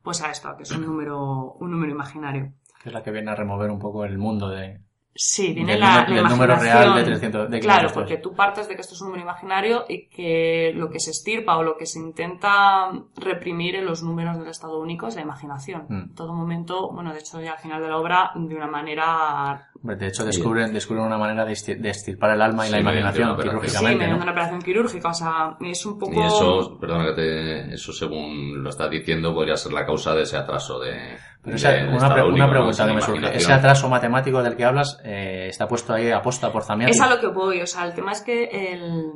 pues a esto, a que es un número, un número imaginario. Que es la que viene a remover un poco el mundo de, Sí, viene del, la, número- la del número imaginación. real de 300. De Claro, 503. porque tú partes de que esto es un número imaginario y que lo que se estirpa o lo que se intenta reprimir en los números del estado único es la imaginación. Mm. En todo momento, bueno, de hecho ya al final de la obra, de una manera... De hecho, descubren, descubren una manera de, esti- de estirpar el alma y Sí, la imaginación. Sí, quirúrgicamente, mediante ¿no? una operación quirúrgica, o sea, es un poco... Y eso, perdona que te, eso según lo estás diciendo, podría ser la causa de ese atraso de. Pero esa- una, estado pre- único, una ¿no? pregunta que me surge. ¿Ese atraso matemático del que hablas eh, está puesto ahí aposta por Zamiati? Es a lo que voy, o sea, el tema es que el,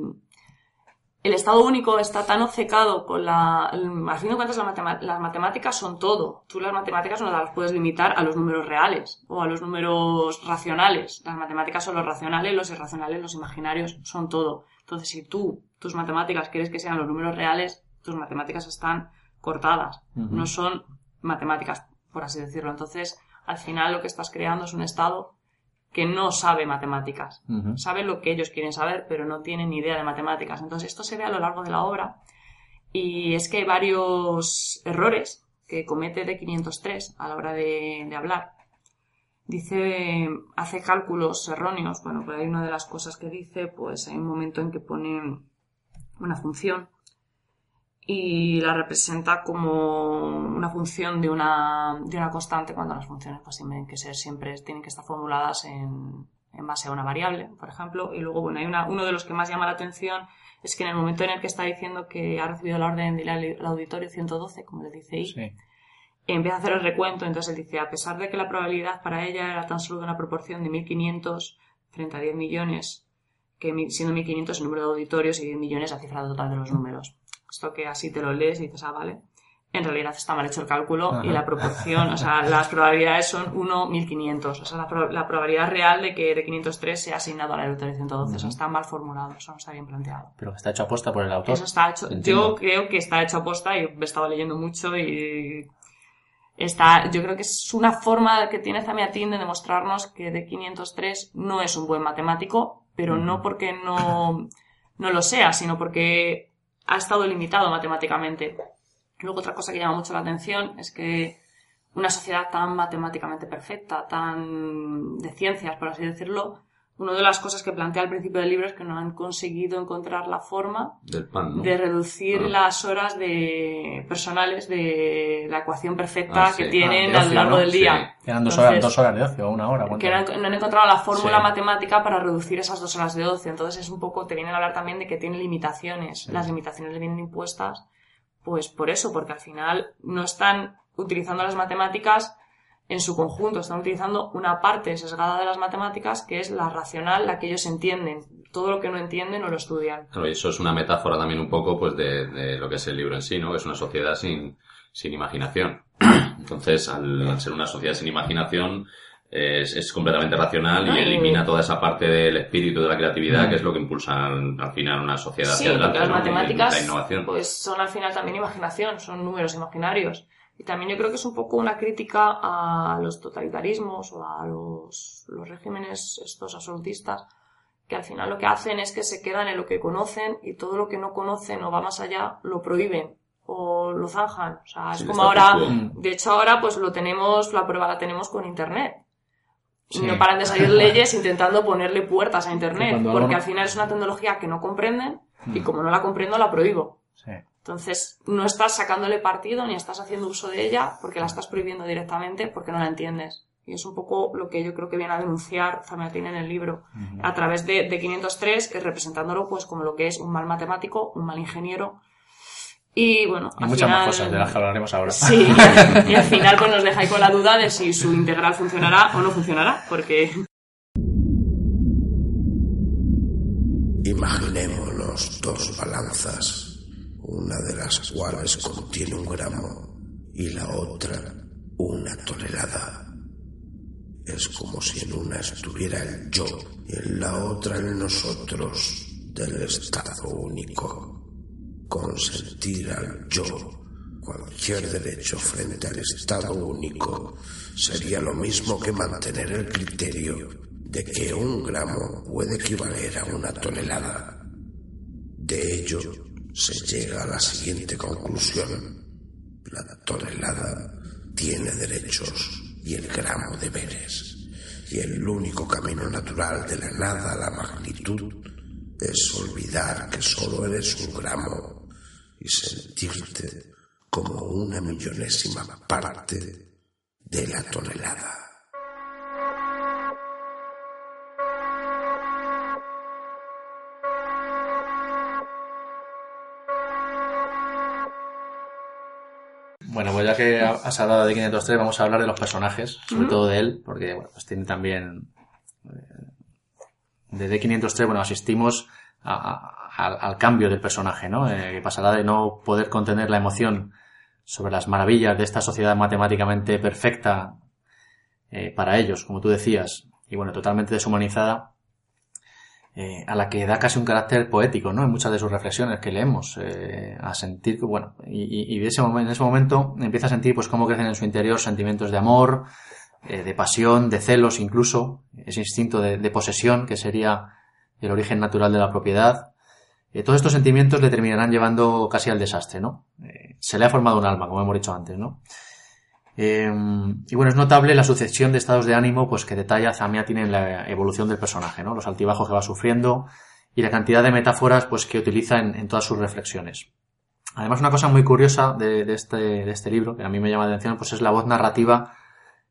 el estado único está tan obcecado con la... el- Al fin de cuentas, la las matemáticas son todo. Tú las matemáticas no las puedes limitar a los números reales o a los números racionales. Las matemáticas son los racionales, los irracionales, los imaginarios, son todo. Entonces, si tú, tus matemáticas, quieres que sean los números reales, tus matemáticas están cortadas. No son matemáticas, por así decirlo. Entonces, al final lo que estás creando es un estado que no sabe matemáticas. Sabe lo que ellos quieren saber, pero no tienen ni idea de matemáticas. Entonces, esto se ve a lo largo de la obra y es que hay varios errores que comete D503 a la hora de, de hablar. Dice, hace cálculos erróneos. Bueno, por ahí una de las cosas que dice, pues hay un momento en que pone una función y la representa como una función de una, de una constante cuando las funciones pues tienen que ser siempre, tienen que estar formuladas en, en base a una variable, por ejemplo. Y luego, bueno, hay una, uno de los que más llama la atención es que en el momento en el que está diciendo que ha recibido la orden del auditorio 112, como le dice I, Sí. empieza a hacer el recuento, entonces él dice, a pesar de que la probabilidad para ella era tan solo de una proporción de 1500 frente a 10 millones, que siendo 1500 el número de auditorios y 10 millones la cifra total de los números. Esto que así te lo lees y dices, ah, vale. En realidad está mal hecho el cálculo y la proporción, o sea, <laughs> las probabilidades son 1, 1500. O sea, la, pro- la probabilidad real de que de 503 sea asignado al auditorio 112. O sea, está mal formulado, eso no está bien planteado. Pero está hecho aposta por el autor. Eso está hecho. Entiendo. Yo creo que está hecho a posta y he estado leyendo mucho y está. Yo creo que es una forma que tiene Zamiatin de demostrarnos que de 503 no es un buen matemático, pero no porque no, no lo sea, sino porque ha estado limitado matemáticamente. Luego otra cosa que llama mucho la atención es que una sociedad tan matemáticamente perfecta, tan de ciencias, por así decirlo, una de las cosas que plantea al principio del libro es que no han conseguido encontrar la forma Del pan, ¿no? de reducir Ah. las horas de personales de la ecuación perfecta Ah, sí. que tienen Ah, de a lo ocio, largo ¿no? del día. Eran dos Entonces, horas, dos horas de ocio, o una hora. ¿cuánto que era? no han, no han encontrado la fórmula Sí. matemática para reducir esas dos horas de ocio. Entonces es un poco, te vienen a hablar también de que tiene limitaciones. Las limitaciones le vienen impuestas, pues por eso, porque al final no están utilizando las matemáticas en su conjunto, están utilizando una parte sesgada de las matemáticas que es la racional, la que ellos entienden. Todo lo que no entienden no lo estudian. Claro, y eso es una metáfora también un poco pues de, de lo que es el libro en sí, ¿no? Es una sociedad sin, sin imaginación. <clears throat> Entonces, al, al ser una sociedad sin imaginación, es, es completamente racional y elimina toda esa parte del espíritu de la creatividad, Mm. que es lo que impulsa al, al final una sociedad Sí, hacia adelante. las matemáticas innovación. pues son al final también imaginación, son números imaginarios. Y también yo creo que es un poco una crítica a los totalitarismos o a los, los regímenes estos absolutistas, que al final lo que hacen es que se quedan en lo que conocen y todo lo que no conocen o va más allá lo prohíben o lo zanjan. O sea, es Sí, como ahora, quo. de hecho ahora pues lo tenemos, la prueba la tenemos con Internet. Y Sí. no paran de salir <laughs> leyes intentando ponerle puertas a Internet, porque al final es una tecnología que no comprenden y Mm. como no la comprendo la prohíbo. Entonces, no estás sacándole partido ni estás haciendo uso de ella porque la estás prohibiendo directamente porque no la entiendes. Y es un poco lo que yo creo que viene a denunciar Zamiatin en el libro, Ujú. a través de, de 503, que es representándolo pues como lo que es un mal matemático, un mal ingeniero. Y bueno, Y al muchas final... más cosas de las que hablaremos ahora. Sí, <laughs> y al final pues nos deja ahí con la duda de si su integral funcionará o no funcionará, porque Imaginémonos dos balanzas, una de las cuales contiene un gramo y la otra una tonelada. Es como si en una estuviera el yo y en la otra el nosotros. del Estado único. Consentir al yo cualquier derecho frente al Estado único sería lo mismo que mantener el criterio de que un gramo puede equivaler a una tonelada. De ello se llega a la siguiente conclusión. La tonelada tiene derechos y el gramo deberes. Y el único camino natural de la nada a la magnitud es olvidar que solo eres un gramo y sentirte como una millonésima parte de la tonelada. Bueno, pues ya que has hablado de 503, vamos a hablar de los personajes, sobre todo de él, porque bueno, pues tiene también... eh, De D503, bueno, asistimos a- a- al, al cambio del personaje, ¿no? Eh, que pasará de no poder contener la emoción sobre las maravillas de esta sociedad matemáticamente perfecta eh, para ellos, como tú decías, y bueno, totalmente deshumanizada, eh, a la que da casi un carácter poético, ¿no? En muchas de sus reflexiones que leemos, eh, a sentir que, bueno, y, ese momento, en ese momento empieza a sentir, pues, cómo crecen en su interior sentimientos de amor, eh, de pasión, de celos incluso, ese instinto de, de posesión que sería el origen natural de la propiedad. Todos estos sentimientos le terminarán llevando casi al desastre, ¿no? Se le ha formado un alma, como hemos dicho antes, ¿no? Eh, y bueno, es notable la sucesión de estados de ánimo pues que detalla Zamiatin en la evolución del personaje, ¿no? Los altibajos que va sufriendo y la cantidad de metáforas pues que utiliza en, todas sus reflexiones. Además, una cosa muy curiosa de, este, de este libro, que a mí me llama la atención, pues es la voz narrativa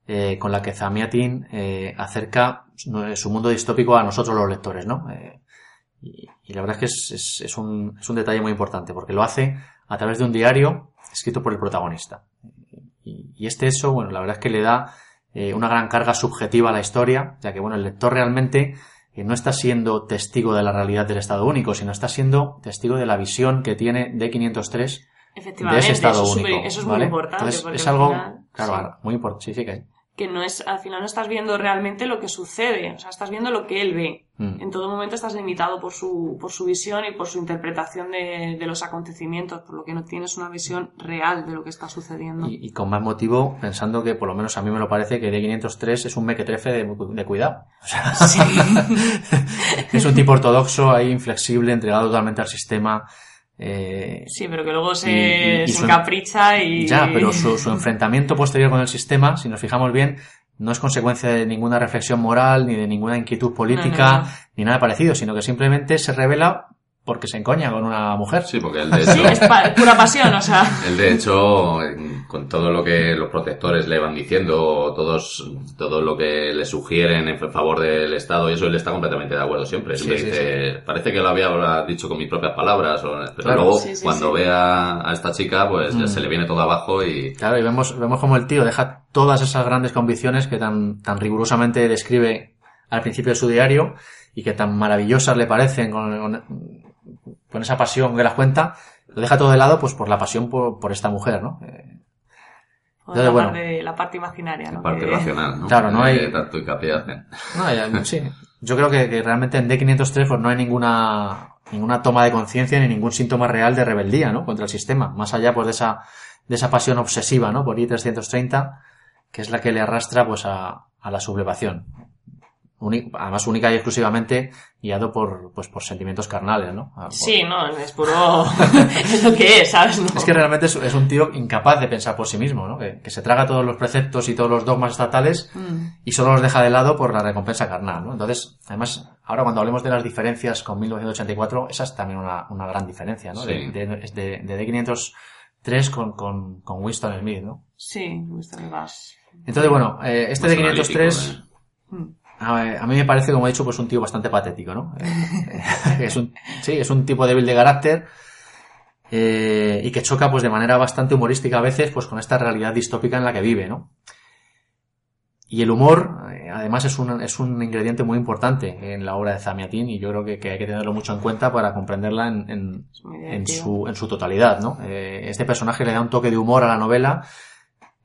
eh, con la que Zamiatin eh, acerca su, su mundo distópico a nosotros los lectores, ¿no? Eh, y, la verdad es que es un detalle muy importante, porque lo hace a través de un diario escrito por el protagonista. Y, y este eso, bueno, la verdad es que le da eh, una gran carga subjetiva a la historia, ya que, bueno, el lector realmente eh, no está siendo testigo de la realidad del Estado único, sino está siendo testigo de la visión que tiene de 503 de ese Estado eso, es único. eso es ¿vale? muy importante. Entonces, es al algo, final, claro, sí, muy importante. Sí, sí, que que no es, al final no estás viendo realmente lo que sucede, o sea, estás viendo lo que él ve. Mm. En todo momento estás limitado por su, por su visión y por su interpretación de, de los acontecimientos, por lo que no tienes una visión real de lo que está sucediendo. Y, y con más motivo, pensando que por lo menos a mí me lo parece que D503 es un mequetrefe de, de cuidado. O sea, <laughs> es un tipo ortodoxo, ahí inflexible, entregado totalmente al sistema. Eh, Sí, pero que luego se, Y- y- y se su- encapricha y... Ya, pero su, su enfrentamiento posterior con el sistema, si nos fijamos bien, no es consecuencia de ninguna reflexión moral, ni de ninguna inquietud política, No, no, no. ni nada parecido, sino que simplemente se revela porque se encoña con una mujer. Sí, porque él <laughs> de Sí, hecho, es pa- pura pasión, o sea... <laughs> él de hecho, con todo lo que los protectores le van diciendo, todos, todo lo que le sugieren en favor del Estado, y eso él está completamente de acuerdo siempre. Sí, sí, parece que lo había dicho con mis propias palabras, pero Claro. luego Sí, sí, cuando sí. ve a, a esta chica, pues Mm. se le viene todo abajo y Claro, y vemos, vemos como el tío deja todas esas grandes convicciones que tan, tan rigurosamente describe al principio de su diario y que tan maravillosas le parecen con, con- con esa pasión que las cuenta, lo deja todo de lado pues por la pasión por, por esta mujer, ¿no? Eh, Por Entonces, la, bueno. parte, la parte imaginaria, ¿no? la parte Que- racional, ¿no? Claro, no hay- Que tanto hincapié hacen. No, ya- sí. Yo creo que, que realmente en D503 pues no hay ninguna ninguna toma de conciencia ni ningún síntoma real de rebeldía, ¿no? Contra el sistema. Más allá pues de esa de esa pasión obsesiva, ¿no? Por I330, que es la que le arrastra pues a, a la sublevación. Además única y exclusivamente guiado por pues por sentimientos carnales, ¿no? Ah, por- Sí, no, es puro... <laughs> es lo que es, ¿sabes? No. Es que realmente es, es un tío incapaz de pensar por sí mismo, ¿no? Que, que se traga todos los preceptos y todos los dogmas estatales Mm. y solo los deja de lado por la recompensa carnal, ¿no? Entonces, además, ahora cuando hablemos de las diferencias con 1984, esa es también una, una gran diferencia, ¿no? Sí. De, de, de, de D503 con, con, con Winston Smith, ¿no? Sí, gusta más. Entonces, bueno, eh, este de 503, analítico, ¿eh? A, mí me parece, como he dicho, pues un tío bastante patético, ¿no? <laughs> Es un, sí, es un tipo débil de carácter, eh, y que choca pues de manera bastante humorística a veces pues con esta realidad distópica en la que vive, ¿no? Y el humor, eh, además, es un, es un ingrediente muy importante en la obra de Zamiatin y yo creo que, que hay que tenerlo mucho en cuenta para comprenderla en, en, en su, en su totalidad, ¿no? Eh, este personaje le da un toque de humor a la novela.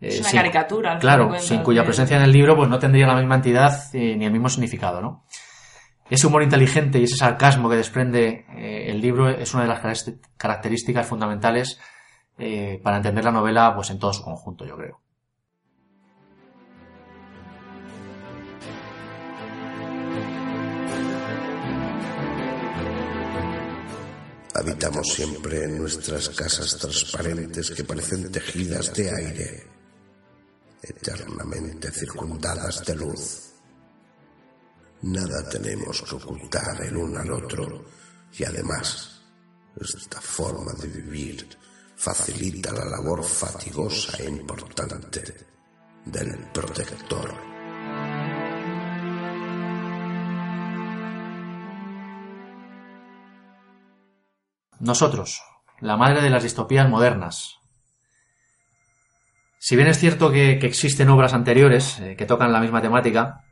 Eh, Es una sin- caricatura. al Claro, cuentas, sin cuya de- presencia en el libro pues no tendría la misma entidad eh, ni el mismo significado, ¿no? Ese humor inteligente y ese sarcasmo que desprende eh, el libro es una de las características fundamentales eh, para entender la novela pues en todo su conjunto, yo creo. Habitamos siempre en nuestras casas transparentes que parecen tejidas de aire, eternamente circundadas de luz. Nada tenemos que ocultar el uno al otro y además esta forma de vivir facilita la labor fatigosa e importante del protector. Nosotros, la madre de las distopías modernas. Si bien es cierto que, existen obras anteriores eh, que tocan la misma temática,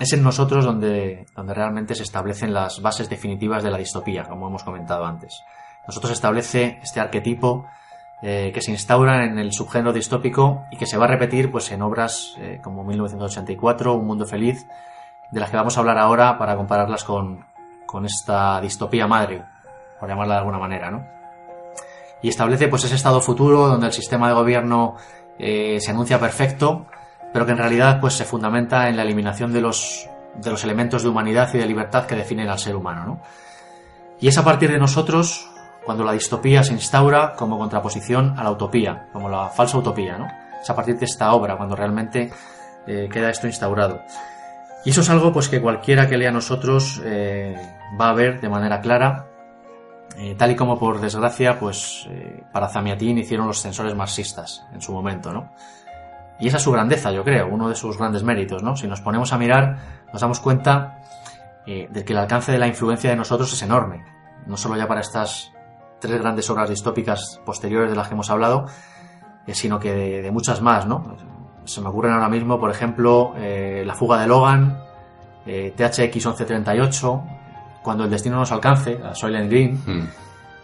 es en nosotros donde, donde realmente se establecen las bases definitivas de la distopía, como hemos comentado antes. Nosotros establece este arquetipo eh, que se instaura en el subgénero distópico y que se va a repetir pues, en obras eh, como 1984, Un Mundo Feliz, de las que vamos a hablar ahora para compararlas con, con esta distopía madre, por llamarla de alguna manera, ¿no? Y establece pues ese estado futuro donde el sistema de gobierno eh, se anuncia perfecto, pero que en realidad pues se fundamenta en la eliminación de los, de los elementos de humanidad y de libertad que definen al ser humano, ¿no? Y es a partir de nosotros cuando la distopía se instaura como contraposición a la utopía, como la falsa utopía, ¿no? Es a partir de esta obra cuando realmente eh, queda esto instaurado. Y eso es algo pues que cualquiera que lea a nosotros eh, va a ver de manera clara, eh, tal y como por desgracia pues para Zamiatín hicieron los censores marxistas en su momento, ¿no? Y esa es su grandeza, yo creo, uno de sus grandes méritos, ¿no? Si nos ponemos a mirar, nos damos cuenta de que el alcance de la influencia de nosotros es enorme, no solo ya para estas tres grandes obras distópicas posteriores de las que hemos hablado, eh, sino que de, muchas más, ¿no? Se me ocurren ahora mismo, por ejemplo, eh, La fuga de Logan, eh, THX 1138, Cuando el destino nos alcance, a Soylent Green. Hmm.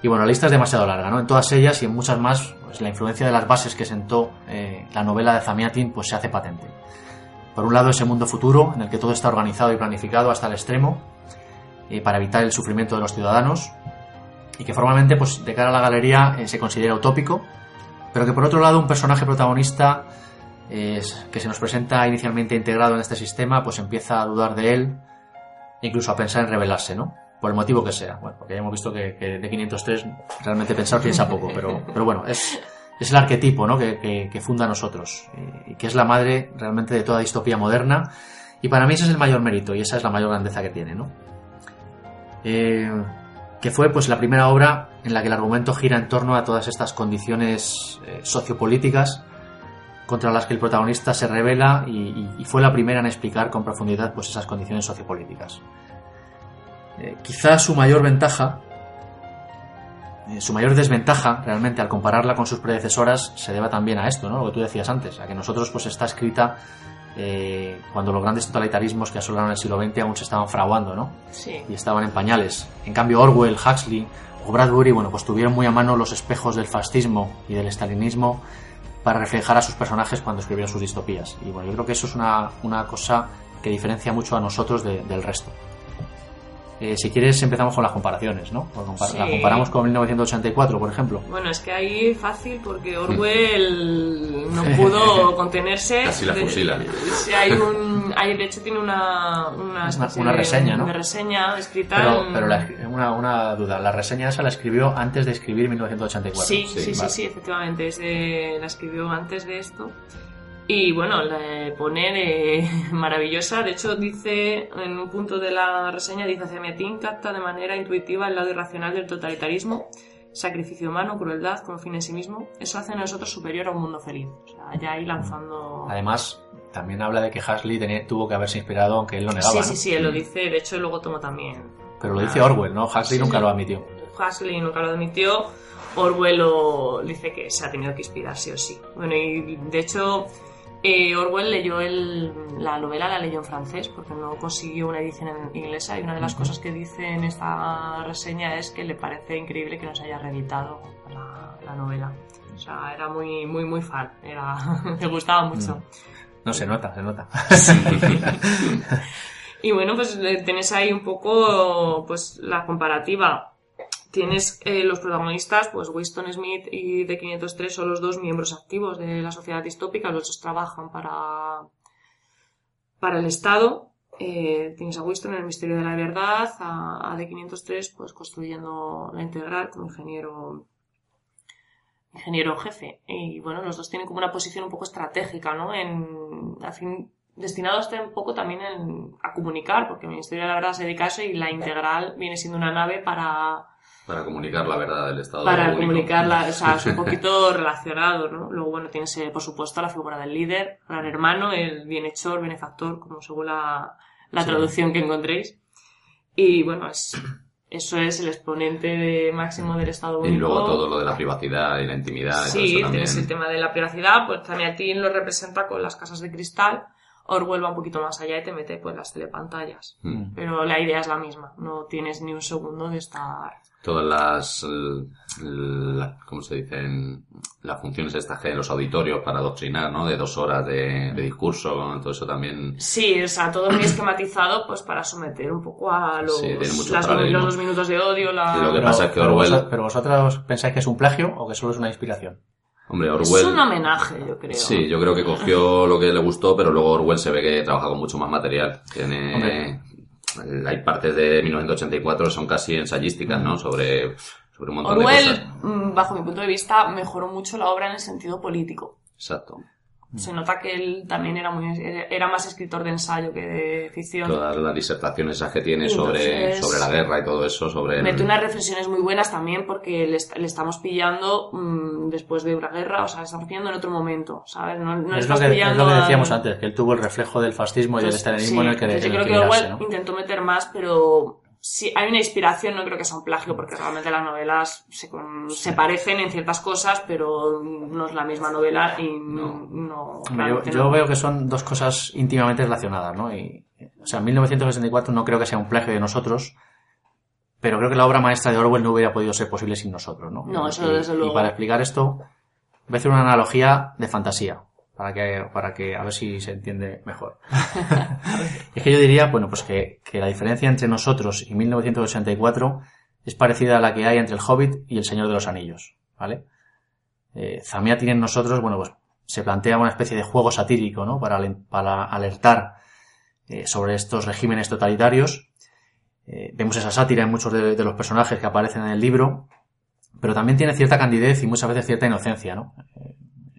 Y bueno, la lista es demasiado larga, ¿no? En todas ellas y en muchas más, pues la influencia de las bases que sentó la novela de Zamiatin pues se hace patente. Por un lado, ese mundo futuro en el que todo está organizado y planificado hasta el extremo para evitar el sufrimiento de los ciudadanos, y que formalmente pues de cara a la galería eh, se considera utópico, pero que por otro lado un personaje protagonista que se nos presenta inicialmente integrado en este sistema pues empieza a dudar de él incluso a pensar en rebelarse, ¿no? Por el motivo que sea. Bueno, porque ya hemos visto que, de 503 realmente pensar piensa poco, pero, pero bueno, es, es el arquetipo ¿no? que, que, funda a nosotros eh, y que es la madre realmente de toda distopía moderna y para mí ese es el mayor mérito y esa es la mayor grandeza que tiene, ¿no? Eh, que fue pues la primera obra en la que el argumento gira en torno a todas estas condiciones eh, sociopolíticas contra las que el protagonista se revela y, fue la primera en explicar con profundidad pues esas condiciones sociopolíticas. Eh, quizás su mayor ventaja, eh, su mayor desventaja realmente al compararla con sus predecesoras se deba también a esto, ¿no? Lo que tú decías antes, a que nosotros pues está escrita eh, cuando los grandes totalitarismos que asolaron el siglo XX aún se estaban fraguando, ¿no? Sí. Y estaban en pañales. En cambio, Orwell, Huxley o Bradbury, bueno, pues tuvieron muy a mano los espejos del fascismo y del estalinismo para reflejar a sus personajes cuando escribieron sus distopías. Y bueno, yo creo que eso es una, cosa que diferencia mucho a nosotros del resto. Eh, si quieres empezamos con las comparaciones, ¿no? La comparamos con 1984, por ejemplo. Bueno, es que ahí fácil porque Orwell no pudo <laughs> contenerse. Casi la fusila. hay un, hay, de hecho tiene una, una, una, reseña, ¿no? Una reseña escrita Pero, pero una, una, duda, la reseña esa la escribió antes de escribir 1984. Sí, sí, sí, sí, efectivamente, la escribió antes de esto. Y bueno, le pone <laughs> maravillosa. De hecho, dice en un punto de la reseña, dice, Zemiatín capta de manera intuitiva el lado irracional del totalitarismo, sacrificio humano, crueldad como fin en sí mismo. Eso hace a nosotros superior a un mundo feliz. O sea, ya ahí lanzando... Además, también habla de que Hasley tuvo que haberse inspirado, aunque él lo negaba. Sí, sí, sí, él lo dice. De hecho, luego toma también... Pero lo dice Orwell, ¿no? Hasley nunca lo admitió. Hasley nunca lo admitió. Orwell lo dice que se ha tenido que inspirar sí o sí. Bueno, y de hecho eh, Orwell leyó la novela, la leyó en francés porque no consiguió una edición en inglesa y una de las cosas que dice en esta reseña es que le parece increíble que no se haya reeditado la, novela. O sea, era muy, muy, muy fan, era, <laughs> le gustaba mucho. No, se nota, se nota. <laughs> Y bueno, pues eh, tenés ahí un poco pues la comparativa. Tienes eh, los protagonistas, pues Winston Smith y D503 son los dos miembros activos de la sociedad distópica, los dos trabajan para, para el Estado. Eh, tienes a Winston en el misterio de la verdad, a, a D503 pues construyendo la integral como ingeniero ingeniero jefe. Y bueno, los dos tienen como una posición un poco estratégica, ¿no? En, a fin, destinado a estar un poco también en- a comunicar, porque el Ministerio de la Verdad se dedica a eso y la integral viene siendo una nave para, Para comunicar la verdad del Estado para único. comunicarla, o sea, es un <laughs> poquito relacionado, ¿no? Luego, bueno, tienes, eh, por supuesto, la figura del líder, gran hermano, el bienhechor, benefactor, como según la, la Sí. traducción que encontréis. Y bueno, es, eso es el exponente de máximo del Estado único. Y luego todo lo de la privacidad y la intimidad. Sí, también. tienes el tema de la privacidad, pues Zamiatin lo representa con las casas de cristal, Orwell va un poquito más allá y te mete pues las telepantallas. Mm. Pero la idea es la misma, no tienes ni un segundo de estar... Todas las, la- ¿cómo se dicen? Las funciones estas que hay en los auditorios para adoctrinar, ¿no? De dos horas de, de discurso, ¿no? todo eso también. Sí, o sea, todo muy esquematizado pues para someter un poco a los, Sí, las- los dos minutos de odio, la... Lo que pasa es que pero Orwell- pero vosotros pensáis que es un plagio o que solo es una inspiración. Hombre, Es Orwell. un homenaje, yo creo. Sí, yo creo que cogió lo que le gustó, pero luego Orwell se ve que trabaja con mucho más material. Tiene, Hombre. hay partes de 1984 que son casi ensayísticas, ¿no? Sobre, sobre un montón de Orwell, cosas. mm, bajo mi punto de vista, mejoró mucho la obra en el sentido político. Exacto. Se nota que él también era muy era más escritor de ensayo que de ficción. Todas las disertaciones esas que tiene sobre, Entonces- sobre la guerra y todo eso, sobre... el- Mete unas reflexiones muy buenas también porque le, le estamos pillando mm, después de una guerra, o sea, le estamos pillando en otro momento, ¿sabes? No, no es, lo estás que, es pillando lo que a- decíamos antes, que él tuvo el reflejo del fascismo y del estalinismo sí, en el que, yo creo que que Orwell ¿no? intentó meter más, pero si hay una inspiración, no creo que sea un plagio, porque realmente las novelas se, se parecen en ciertas cosas, pero no es la misma novela y no... Yo, realmente yo no. veo que son dos cosas íntimamente relacionadas, ¿no? Y, o sea, 1964 no creo que sea un plagio de nosotros, pero creo que la obra maestra de Orwell no hubiera podido ser posible sin nosotros, ¿no? No, eso y, desde y luego. para explicar esto, voy a hacer una analogía de fantasía, para que, para que a ver si se entiende mejor. <laughs> es que yo diría, bueno, pues que, que la diferencia entre nosotros y 1984 es parecida a la que hay entre el Hobbit y el Señor de los Anillos, ¿vale? Eh, Zamiatin en nosotros, bueno, pues se plantea una especie de juego satírico, ¿no? Para, para alertar eh, sobre estos regímenes totalitarios. Eh, vemos esa sátira en muchos de, de los personajes que aparecen en el libro, pero también tiene cierta candidez y muchas veces cierta inocencia, ¿no?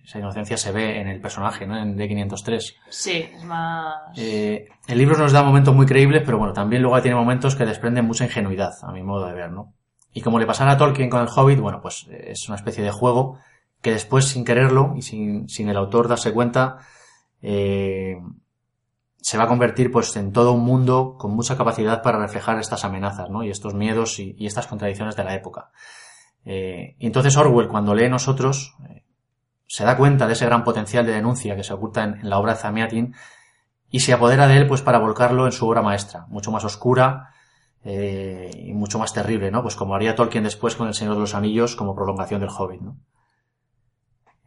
Esa inocencia se ve en el personaje, ¿no? En D503. Sí, es más... Eh, el libro nos da momentos muy creíbles, pero bueno, también luego tiene momentos que desprenden mucha ingenuidad, a mi modo de ver, ¿no? Y como le pasara a Tolkien con el Hobbit, bueno, pues eh, es una especie de juego que después, sin quererlo y sin, sin el autor darse cuenta, eh, se va a convertir pues en todo un mundo con mucha capacidad para reflejar estas amenazas, ¿no? Y estos miedos y, y estas contradicciones de la época. Eh, y entonces Orwell, cuando lee nosotros, eh, se da cuenta de ese gran potencial de denuncia que se oculta en, la obra de Zamiatin y se apodera de él pues para volcarlo en su obra maestra, mucho más oscura eh, y mucho más terrible, ¿no? Pues como haría Tolkien después con El Señor de los Anillos como prolongación del Hobbit, ¿no?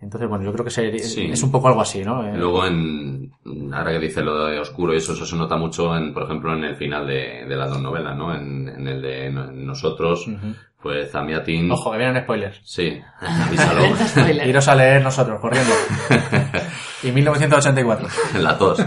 Entonces, bueno, yo creo que se- Sí. es un poco algo así, ¿no? Eh, Luego, en, ahora que dice lo de oscuro, y eso, eso se nota mucho, en, por ejemplo, en el final de, de las dos novelas, ¿no? En, en el de no- Nosotros, ujú. pues Zamiatin... Ojo, que vienen spoilers. Sí, <laughs> avísalo. Iros a leer nosotros, corriendo. <laughs> y 1984. en <laughs> la tos.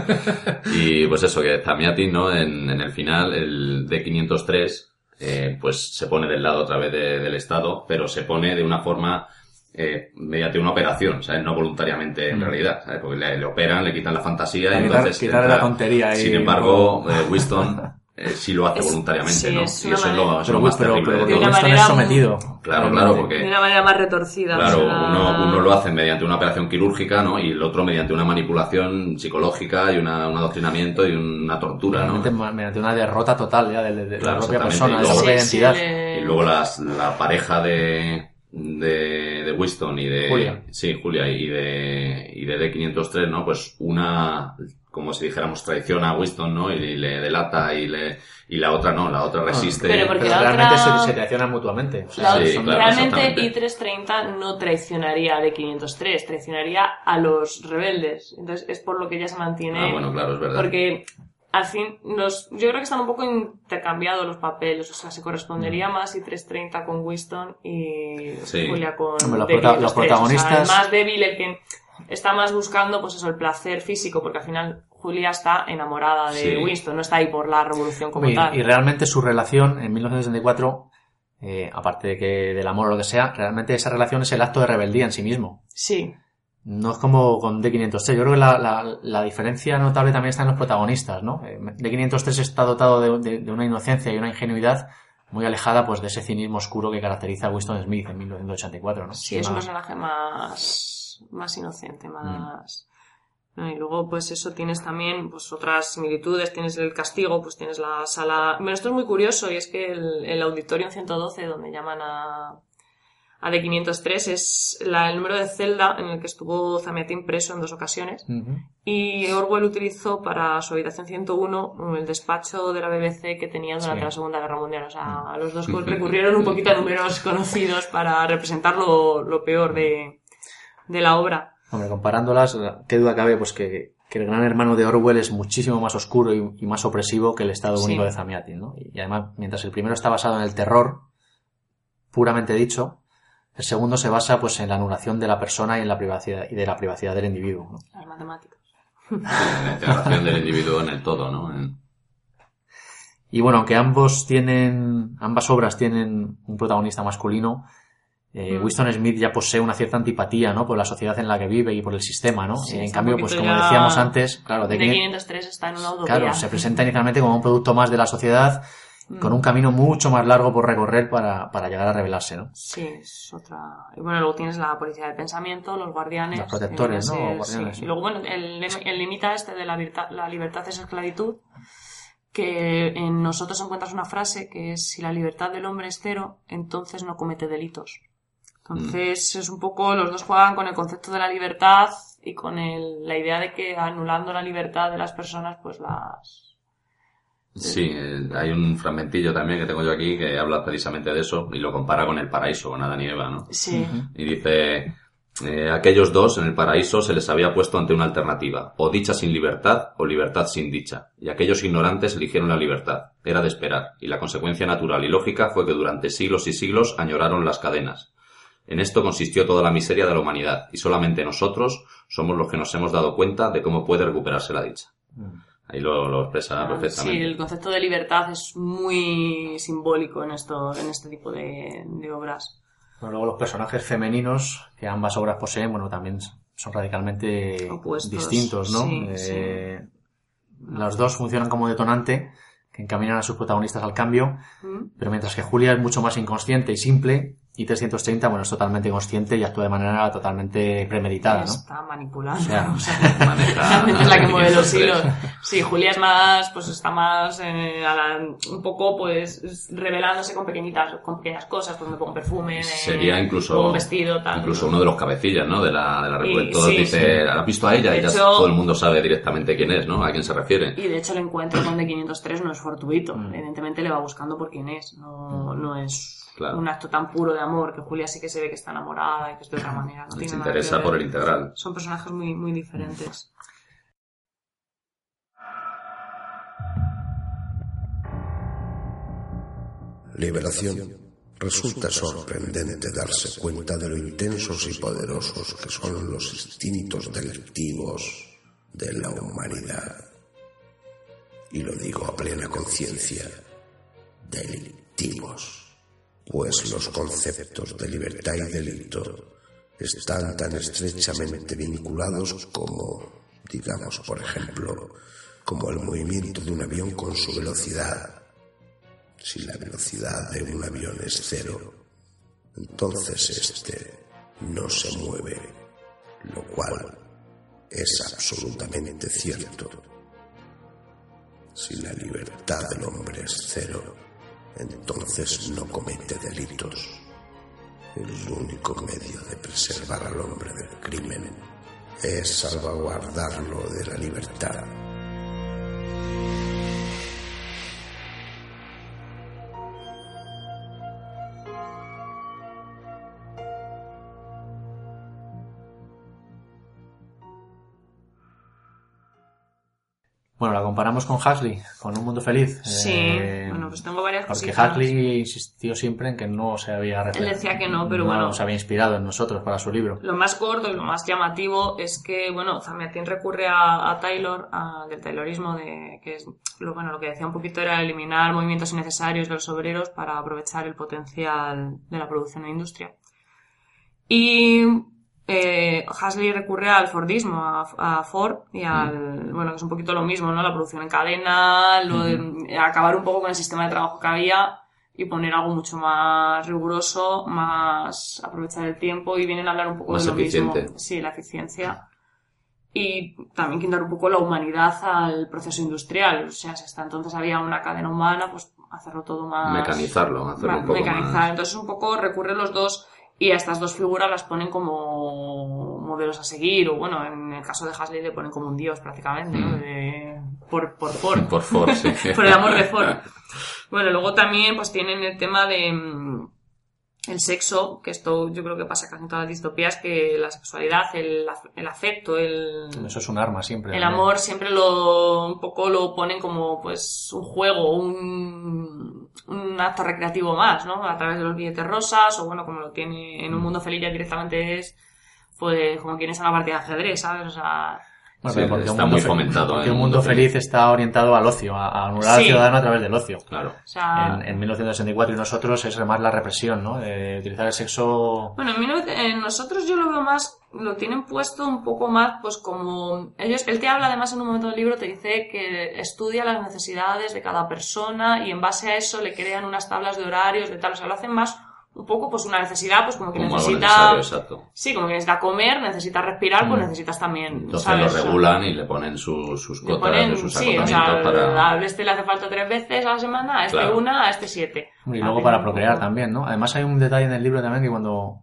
Y pues eso, que Zamiatin, ¿no? En, en el final, el D503, eh, pues se pone del lado otra vez de- del Estado, pero se pone de una forma, eh, mediante una operación, ¿sabes? No voluntariamente en Mm. realidad, ¿sabes? Porque le, le operan, le quitan la fantasía y Quitar- entonces... quitarle entra- la tontería Sin embargo, eh, Winston <laughs> eh, sí lo hace Es- voluntariamente, sí, ¿no? es y eso es lo, manera- es lo Pero, más pero, terrible. pero porque- de una Winston manera es sometido. Claro, claro, porque... De una manera más retorcida. Claro, o sea, uno, uno lo hace mediante una operación quirúrgica, ¿no? Y el otro mediante una manipulación psicológica y una, un adoctrinamiento y una tortura, ¿no? Mediante, una derrota total ya de, de- de Claro, la propia exactamente. persona, Y de la luego- propia Sí, sí, identidad. le- Y luego las, la pareja de, de, de Winston y de... Julia. Sí, Julia y de, y de D503, ¿no? Pues una, como si dijéramos, traiciona a Winston, ¿no? Y, le delata y le, y la otra no, la otra resiste. Pero porque Pero la realmente otra- se, se traicionan mutuamente. O sea, La- Sí, claro, realmente exactamente. I-330 no traicionaría a D503, traicionaría a los rebeldes. Entonces es por lo que ella se mantiene. Ah, bueno, claro, es verdad. Porque al fin, los, yo creo que están un poco intercambiados los papeles, o sea, se correspondería más y 330 con Winston y Sí. Julia con Hombre, los de prota- 503. los O sea, protagonistas- el más débil, el que está más buscando, pues eso, el placer físico, porque al final Julia está enamorada de Sí. Winston, no está ahí por la revolución como y, tal. y realmente su relación en 1964, eh, aparte de que del amor o lo que sea, realmente esa relación es el acto de rebeldía en sí mismo. Sí, No es como con D503. Yo creo que la, la- la diferencia notable también está en los protagonistas, ¿no? Eh, D503 está dotado de, de- de una inocencia y una ingenuidad muy alejada pues de ese cinismo oscuro que caracteriza a Winston Smith en 1984, ¿no? sí, es un personaje más, más inocente, más... ¿no? Y luego, pues eso, tienes también pues otras similitudes, tienes el castigo, pues tienes la sala... Bueno, esto es muy curioso y es que el, el Auditorium 112, donde llaman a, a D503, es la- el número de celda en el que estuvo Zamiatin preso en dos ocasiones. Ujú. Y Orwell utilizó para su habitación 101 el despacho de la BBC que tenían durante Sí. la Segunda Guerra Mundial. O sea, los dos recurrieron un poquito a números conocidos para representar lo, lo peor de, de la obra. Hombre, comparándolas, qué duda cabe pues que, que el gran hermano de Orwell es muchísimo más oscuro y, y más opresivo que el Estado Sí. Único de Zamiatin, ¿no? Y además, mientras el primero está basado en el terror, puramente dicho, el segundo se basa pues en la anulación de la persona y en la privacidad y de la privacidad del individuo. ¿no? Las matemáticas. La integración del individuo en el todo, ¿no? En- Y bueno, aunque ambos tienen, ambas obras tienen un protagonista masculino, eh, Mm. Winston Smith ya posee una cierta antipatía, ¿no? Por la sociedad en la que vive y por el sistema, ¿no? Sí, en cambio, pues como decíamos antes, claro, de que- D503 está en una utopía. claro, se presenta inicialmente como un producto más de la sociedad. Con un camino mucho más largo por recorrer para, para llegar a revelarse, ¿no? Sí, es otra. Y bueno, luego tienes la policía de pensamiento, los guardianes. Los protectores, ¿no? guardianes, sí. sí. Y luego, bueno, el, el limita este de la, virta- la libertad es esclavitud, que en nosotros encuentras una frase que es: si la libertad del hombre es cero, entonces no comete delitos. Entonces, es un poco, los dos juegan con el concepto de la libertad y con el- la idea de que anulando la libertad de las personas, pues las. Sí, eh, hay un fragmentillo también que tengo yo aquí que habla precisamente de eso y lo compara con el paraíso, con Adán y Eva, ¿no? Sí. Y dice, eh, aquellos dos en el paraíso se les había puesto ante una alternativa, o dicha sin libertad o libertad sin dicha, y aquellos ignorantes eligieron la libertad. Era de esperar, y la consecuencia natural y lógica fue que durante siglos y siglos añoraron las cadenas. En esto consistió toda la miseria de la humanidad, y solamente nosotros somos los que nos hemos dado cuenta de cómo puede recuperarse la dicha. Ahí lo, lo expresa Sí, perfectamente. el concepto de libertad es muy simbólico en esto, en este tipo de, de obras. Bueno, luego los personajes femeninos que ambas obras poseen, bueno, también son radicalmente Opuestos, distintos, ¿no? sí, Eh, Los dos funcionan como detonante que encaminan a sus protagonistas al cambio, ¿Mm? pero mientras que Julia es mucho más inconsciente y simple, y 330, bueno, es totalmente consciente y actúa de manera totalmente premeditada, ¿no? Está manipulando. O sea, o sea, es la que mueve los 503. hilos. Sí, Julia es más, pues está más eh, a la- un poco pues revelándose con pequeñitas, con pequeñas cosas, pues me pongo perfume, me- Sería incluso, un vestido, tal. incluso uno de los cabecillas, ¿no? De la, de la. Todos sí, dice, ¿has visto a ella? De y ya hecho- todo el mundo sabe directamente quién es, ¿no? A quién se refiere. Y de hecho el encuentro con D503 no es fortuito. Mm. Evidentemente le va buscando por quién es. No, no es Claro. un acto tan puro de amor que Julia sí que se ve que está enamorada y que es de otra manera. No tiene interesa por el integral. Son personajes muy, muy diferentes. Liberación. Resulta sorprendente darse cuenta de lo intensos y poderosos que son los instintos delictivos de la humanidad. Y lo digo a plena conciencia, delictivos, pues los conceptos de libertad y delito están tan estrechamente vinculados como, digamos, por ejemplo, como el movimiento de un avión con su velocidad. Si la velocidad de un avión es cero, entonces este no se mueve, lo cual es absolutamente cierto. Si la libertad del hombre es cero, entonces no comete delitos. El único medio de preservar al hombre del crimen es salvaguardarlo de la libertad. Bueno, la comparamos con Huxley, con Un Mundo Feliz. Sí, eh, bueno, pues tengo varias Porque cositas. Huxley insistió siempre en que no se había Él decía que no, pero no bueno. se había inspirado en nosotros para su libro. Lo más gordo y lo más llamativo es que, bueno, Zamiatin recurre a, a Taylor, a- del Taylorismo, de, que es, lo, bueno, lo que decía un poquito era eliminar movimientos innecesarios de los obreros para aprovechar el potencial de la producción e industria. Y eh, Hasley recurre al Fordismo, a, a Ford y al, bueno, que es un poquito lo mismo, ¿no? La producción en cadena, lo de- acabar un poco con el sistema de trabajo que había y poner algo mucho más riguroso, más aprovechar el tiempo y vienen a hablar un poco Más de lo eficiente. mismo. Sí, la eficiencia. Y también quitar un poco la humanidad al proceso industrial. O sea, si hasta entonces había una cadena humana, pues hacerlo todo más... Mecanizarlo, hacerlo Ma- un poco mecanizar. más... Entonces un poco recurren los dos y a estas dos figuras las ponen como modelos a seguir, o bueno, en el caso de Hasley le ponen como un dios prácticamente, ¿no? Mm. De- por, por Ford. Por Ford, sí. <laughs> por el amor de Ford. Bueno, luego también pues tienen el tema de mm, el sexo, que esto yo creo que pasa casi en todas las distopías, que la sexualidad, el, el afecto, el, Eso es un arma siempre. el amor siempre lo un poco lo ponen como pues un juego, un, un acto recreativo más, ¿no? A través de los billetes rosas o bueno, como lo tiene en un mundo feliz ya directamente es pues como quienes a una partida de ajedrez, ¿sabes? O sea, Bueno, Sí, pero porque está un mundo muy fe- fomentado, Porque ¿eh? un mundo feliz está orientado al ocio, a, anular al ciudadano a través del ocio. Claro. o sea En, en 1964 y nosotros es más la represión, ¿no? De utilizar el sexo. Bueno, en, 19 en nosotros yo lo veo más, lo tienen puesto un poco más, pues como ellos, él te habla además en un momento del libro, te dice que estudia las necesidades de cada persona y en base a eso le crean unas tablas de horarios, de tal, o sea, lo hacen más un poco pues una necesidad, pues como que Como necesita, exacto. sí, como que necesita comer, necesita respirar, pues Mm. necesitas también, Entonces ¿sabes? lo regulan y le ponen sus, sus le cotas, ponen, sus sí, o sea, para... a este le hace falta tres veces a la semana, a este Claro. una, a este siete. Y luego para procrear también, ¿no? Además hay un detalle en el libro también que cuando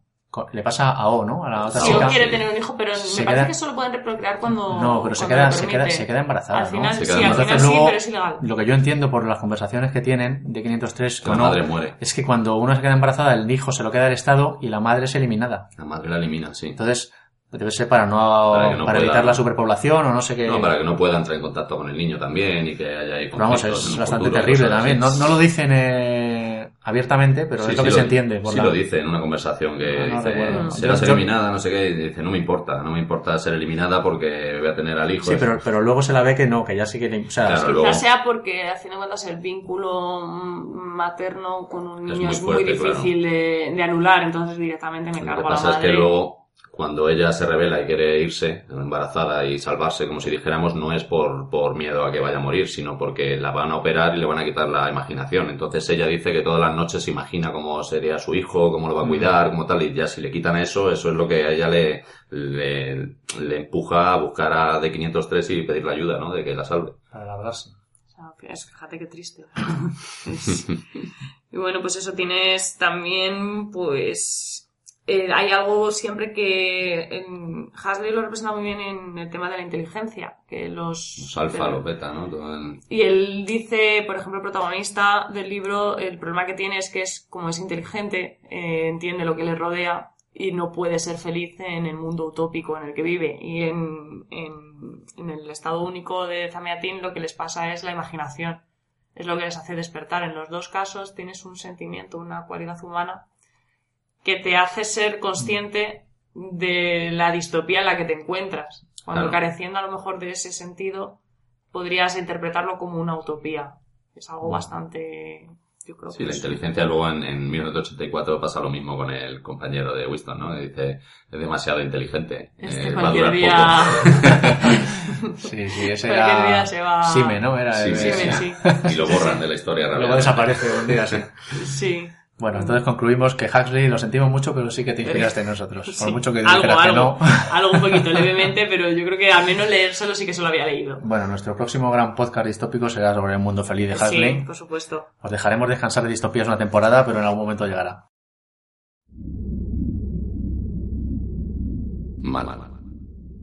le pasa a O, ¿no? A la otra Si chica. quiere sí. tener un hijo, pero Se me parece que solo pueden procrear cuando. No, pero se queda, se, queda, se queda embarazada, Al ¿no? final, Se sí, queda al embarazada. final Entonces sí, luego, pero es ilegal. lo que yo entiendo por las conversaciones que tienen de 503 Que con la O, madre muere. es que cuando uno se queda embarazada, el hijo se lo queda el Estado y la madre es eliminada. La madre la elimina, sí. Entonces, debe ser para no, Para pueda- evitar la superpoblación o no sé qué. No, para que no pueda entrar en contacto con el niño también y que haya ahí Pero vamos, conflictos en es bastante futuro, terrible también. No, no lo dicen eh, abiertamente, pero Sí, es lo sí que se entiende. por Sí la- lo dice en una conversación que No, no dice, serás Yo- yo- eliminada, no sé qué, y dice, no me importa, no me importa ser eliminada porque voy a tener al hijo. Sí, pero, pero luego se la ve que no, que ya sí que... le- O sea, Claro, luego- sea porque, a fin de cuentas, el vínculo materno con un Es niño muy es muy, fuerte, difícil de, de anular, entonces directamente me Lo cargo que a la pasa es madre. que luego, cuando ella se revela y quiere irse embarazada y salvarse, como si dijéramos, no es por, por miedo a que vaya a morir, sino porque la van a operar y le van a quitar la imaginación. Entonces ella dice que todas las noches se imagina cómo sería su hijo, cómo lo va a cuidar, como tal, y ya si le quitan eso, eso es lo que a ella le, le, le empuja a buscar a D503 y pedirle ayuda, ¿no? De que la salve. Para largarse. O sea, es- fíjate qué triste. <laughs> Es- <laughs> y bueno, pues eso tienes también, pues... eh, hay algo siempre que en Hasley lo representa muy bien en el tema de la inteligencia, que los... Los alfa, los beta, ¿no? Y él dice, por ejemplo, el protagonista del libro, el problema que tiene es que es, como es inteligente, eh, entiende lo que le rodea y no puede ser feliz en el mundo utópico en el que vive. Y en, en, en el estado único de Zamiatin lo que les pasa es la imaginación. Es lo que les hace despertar. En los dos casos tienes un sentimiento, una cualidad humana que te hace ser consciente de la distopía en la que te encuentras. Cuando Claro. careciendo a lo mejor de ese sentido, podrías interpretarlo como una utopía. Es algo bastante, yo creo Sí, que la es- inteligencia luego en, en 1984 pasa lo mismo con el compañero de Winston, ¿no? Que dice, es demasiado inteligente. Este eh, va a cualquier durar día, poco. <laughs> Sí, sí, ese cualquier era... día se va. Sime, ¿no? Era Sí, el- sí, Sime, sí. sí. Y lo borran de la historia Luego rápidamente. desaparece un día así. Sí. Bueno, entonces concluimos que Huxley lo sentimos mucho, pero sí que te inspiraste <laughs> en nosotros. Por Sí. mucho que algo, dijeras que algo, no. <laughs> algo un poquito <laughs> levemente, pero yo creo que al menos leérselo sí que se lo había leído. Bueno, nuestro próximo gran podcast distópico será sobre el mundo feliz de Huxley. Sí, por supuesto. Os dejaremos descansar de distopías una temporada, pero en algún momento llegará. Mal.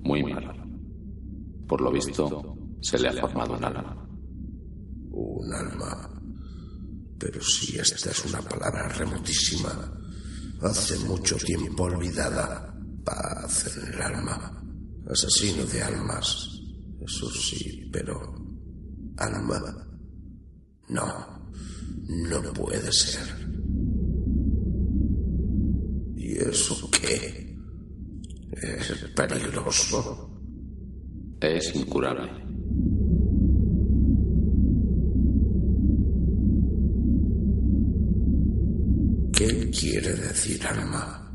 Muy mal. Por lo visto, se le ha formado un alma. Un alma. Pero si esta es una palabra remotísima, hace mucho tiempo olvidada, paz en el alma, asesino de almas, eso sí, pero Alma. No, no puede ser. ¿Y eso qué? Es peligroso. Es incurable. ¿Qué quiere decir alma?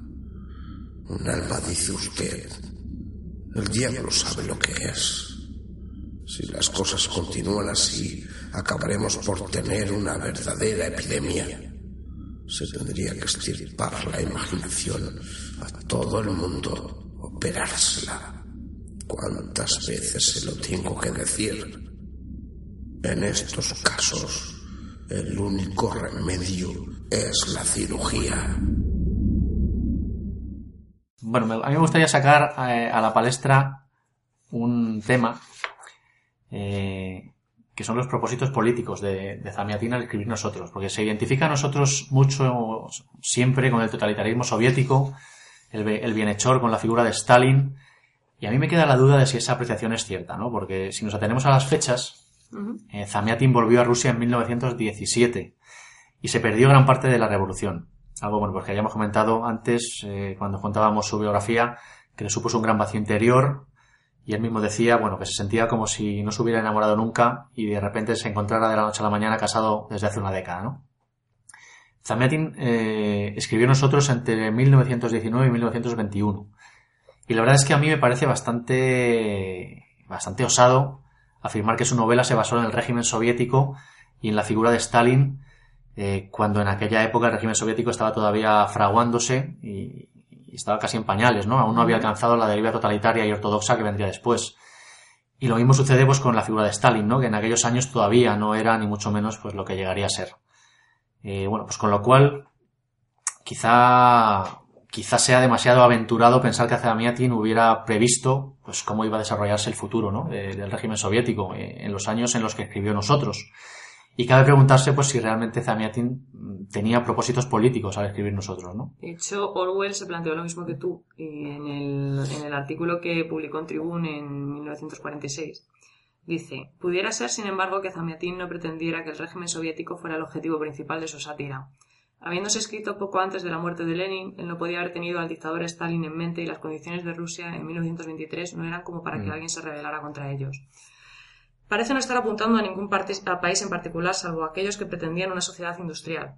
Un alma, dice usted. El diablo sabe lo que es. Si las cosas continúan así, acabaremos por tener una verdadera epidemia. Se tendría que estirpar la imaginación a todo el mundo, operársela. ¿Cuántas veces se lo tengo que decir? En estos casos, el único remedio es la cirugía. Bueno, a mí me gustaría sacar eh, a la palestra un tema eh, que son los propósitos políticos de, de Zamiatin al escribir nosotros, porque se identifica a nosotros mucho siempre con el totalitarismo soviético, el, el bienhechor con la figura de Stalin, y a mí me queda la duda de si esa apreciación es cierta, ¿no? Porque si nos atenemos a las fechas, Eh, Zamiatin volvió a Rusia en 1917 y se perdió gran parte de la revolución. Algo bueno, pues que hayamos comentado antes, eh, cuando contábamos su biografía, que le supuso un gran vacío interior y él mismo decía, bueno, que se sentía como si no se hubiera enamorado nunca y de repente se encontrara de la noche a la mañana casado desde hace una década, ¿no? Zamiatin eh, escribió nosotros entre 1919 y 1921. Y la verdad es que a mí me parece bastante, bastante osado afirmar que su novela se basó en el régimen soviético y en la figura de Stalin, eh, cuando en aquella época el régimen soviético estaba todavía fraguándose y, estaba casi en pañales, ¿no? Aún no había alcanzado la deriva totalitaria y ortodoxa que vendría después. Y lo mismo sucede pues con la figura de Stalin, ¿no? Que en aquellos años todavía no era ni mucho menos pues lo que llegaría a ser. Eh, bueno, pues con lo cual, quizá, quizá sea demasiado aventurado pensar que Zamiatin hubiera previsto, pues cómo iba a desarrollarse el futuro, ¿no? De- del régimen soviético, eh, en los años en los que escribió nosotros. Y cabe preguntarse, pues, si realmente Zamiatin mm, tenía propósitos políticos al escribir nosotros, ¿no? De hecho, Orwell se planteó lo mismo que tú en el, en el artículo que publicó en Tribune en 1946. Dice, pudiera ser, sin embargo, que Zamiatin no pretendiera que el régimen soviético fuera el objetivo principal de su sátira. Habiéndose escrito poco antes de la muerte de Lenin, él no podía haber tenido al dictador Stalin en mente y las condiciones de Rusia en 1923 no eran como para que Mm. alguien se rebelara contra ellos. Parece no estar apuntando a ningún a país en particular, salvo aquellos que pretendían una sociedad industrial.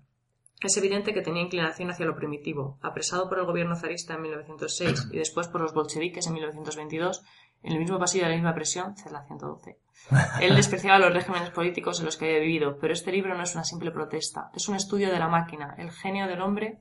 Es evidente que tenía inclinación hacia lo primitivo. Apresado por el gobierno zarista en 1906 <clears throat> y después por los bolcheviques en 1922, en el mismo pasillo de la misma presión, celda 112. Él <laughs> despreciaba los regímenes políticos en los que había vivido, pero este libro no es una simple protesta, es un estudio de la máquina, el genio del hombre,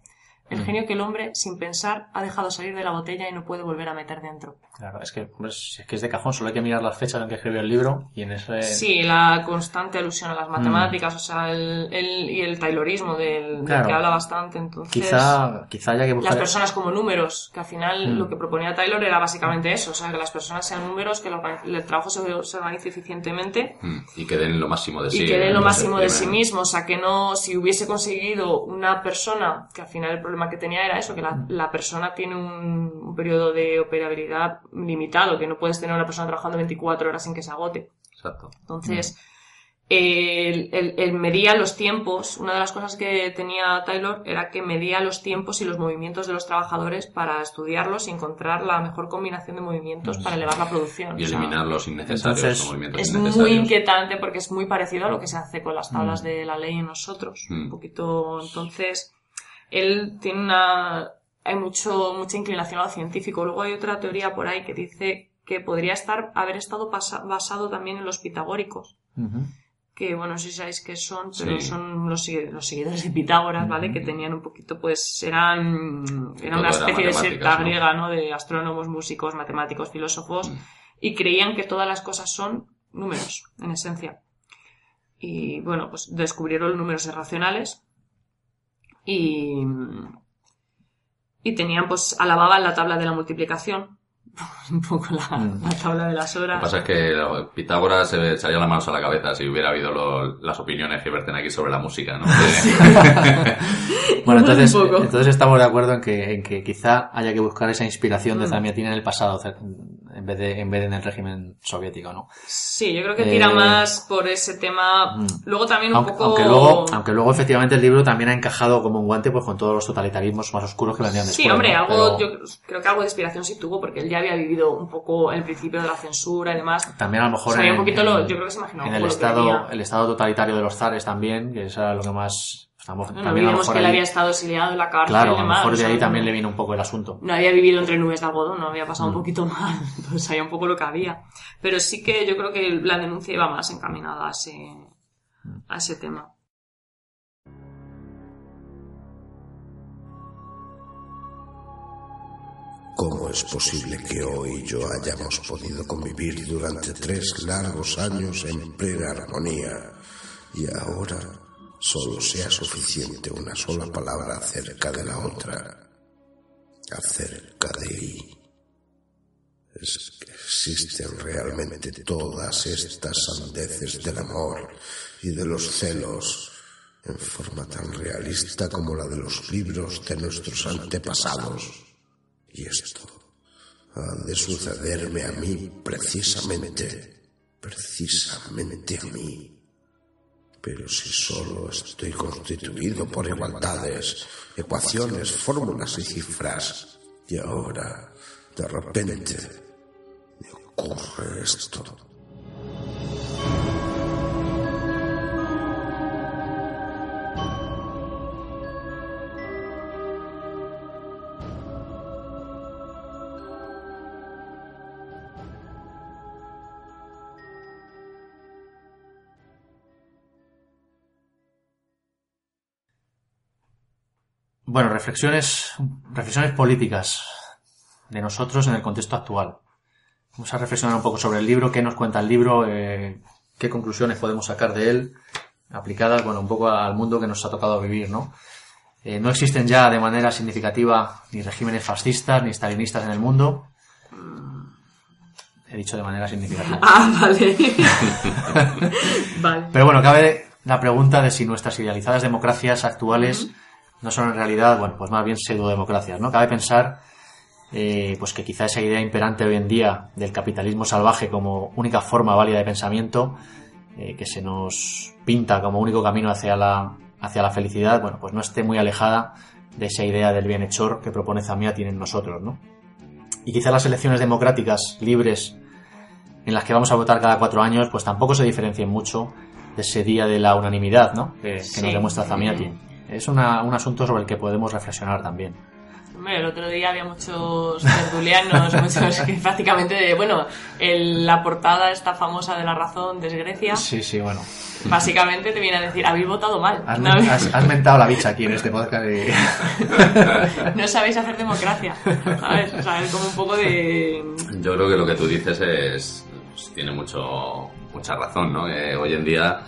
el genio que el hombre, sin pensar, ha dejado salir de la botella y no puede volver a meter dentro. Claro, es que, si es que es de cajón, solo hay que mirar las fechas en que escribió el libro y en ese... Sí, la constante alusión a las matemáticas, o sea, el, el- y el taylorismo del, del Claro. que habla bastante, entonces... Quizá, quizá haya que buscar... las personas como números, que al final Mm. lo que proponía Taylor era básicamente eso, o sea, que las personas sean números, que el trabajo se, se organice eficientemente Mm, Y que den lo máximo de sí. y que den lo máximo de sí mismo, o sea, que no, si hubiese conseguido una persona, que al final el problema que tenía era eso, que la, la persona tiene un, un periodo de operabilidad limitado, que no puedes tener una persona trabajando 24 horas sin que se agote. Exacto. Entonces, el, el- el medía los tiempos. Una de las cosas que tenía Taylor era que medía los tiempos y los movimientos de los trabajadores para estudiarlos y encontrar la mejor combinación de movimientos para elevar la producción. Y eliminar los innecesarios entonces, movimientos es muy innecesarios. inquietante porque es muy parecido a lo que se hace con las tablas Mm. de la ley en nosotros. Mm. Un poquito, entonces, él tiene una, hay mucho, mucha inclinación a lo científico. Luego hay otra teoría por ahí que dice que podría estar, haber estado basado también en los pitagóricos que bueno, no sé si sabéis qué son, pero Sí. son los, los seguidores de Pitágoras, ¿vale? Que tenían un poquito, pues, eran, era Todo una especie de secta griega, ¿no? De astrónomos, músicos, matemáticos, filósofos, Mm. y creían que todas las cosas son números, en esencia. Y bueno, pues descubrieron los números irracionales y, y tenían, pues, alababan la tabla de la multiplicación, <laughs> un poco la, Mm. la tabla de las Lo que horas. pasa es que Pitágoras se le echaría las manos a la cabeza si hubiera habido lo- las opiniones que verten aquí sobre la música, ¿no? <laughs> <laughs> Bueno, entonces, entonces estamos de acuerdo en que, en que quizá haya que buscar esa inspiración de Mm. Zamiatin en el pasado, en vez de, en vez de en el régimen soviético, ¿no? Sí, yo creo que tira Eh, más por ese tema. mm. Luego también un Aunque, poco. aunque luego, aunque luego efectivamente el libro también ha encajado como un guante pues con todos los totalitarismos más oscuros que vendrían después. Sí, hombre, ¿no? algo, Pero yo creo que algo de inspiración sí tuvo, porque él ya había vivido un poco el principio de la censura y demás. también a lo mejor en, un poquito lo- en- yo creo que se imaginaba en un el estado, el estado totalitario de los zares también, que eso era lo que más estamos No, no también a lo olvidemos mejor que él ahí- había estado exiliado en la cárcel Claro, y a lo demás. mejor de ahí sea, también no- le vino un poco el asunto. no había vivido entre nubes de algodón, no había pasado Mm. un poquito mal, <laughs> entonces sabía un poco lo que había. Pero sí que yo creo que la denuncia iba más encaminada a ese, a ese tema. ¿Cómo es posible que hoy y yo hayamos podido convivir durante tres largos años en plena armonía y ahora solo sea suficiente una sola palabra acerca de la otra? Acerca de I. Es que existen realmente todas estas sandeces del amor y de los celos en forma tan realista como la de los libros de nuestros antepasados. Y esto ha de sucederme a mí precisamente, precisamente a mí. Pero si solo estoy constituido por igualdades, ecuaciones, fórmulas y cifras, y ahora, de repente, me ocurre esto. Bueno, reflexiones, reflexiones políticas de nosotros en el contexto actual. Vamos a reflexionar un poco sobre el libro, qué nos cuenta el libro, eh, qué conclusiones podemos sacar de él, aplicadas, bueno, un poco al mundo que nos ha tocado vivir, ¿no? Eh, no existen ya de manera significativa ni regímenes fascistas ni stalinistas en el mundo. He dicho de manera significativa. Ah, vale. <laughs> vale. Pero bueno, cabe la pregunta de si nuestras idealizadas democracias actuales no son en realidad, bueno, pues más bien pseudodemocracias, ¿no? Cabe pensar, eh, pues que quizá esa idea imperante hoy en día del capitalismo salvaje como única forma válida de pensamiento, eh, que se nos pinta como único camino hacia la, hacia la felicidad, bueno, pues no esté muy alejada de esa idea del bienhechor que propone Zamiatin en nosotros, ¿no? Y quizá las elecciones democráticas, libres, en las que vamos a votar cada cuatro años, pues tampoco se diferencien mucho de ese día de la unanimidad, ¿no? Que, que Sí. nos demuestra Zamiatin. Es una- un asunto sobre el que podemos reflexionar también. Hombre, el otro día había muchos tertulianos, <laughs> muchos que prácticamente, de- bueno, el- la portada esta famosa de La Razón de Grecia, Sí, sí, bueno. básicamente te viene a decir, habéis votado mal. Has, No, has- has mentado la bicha aquí en este podcast. y- <laughs> no sabéis hacer democracia, ¿sabes? O sea, es como un poco de... Yo creo que lo que tú dices es pues, tiene mucho mucha razón, ¿no? Que hoy en día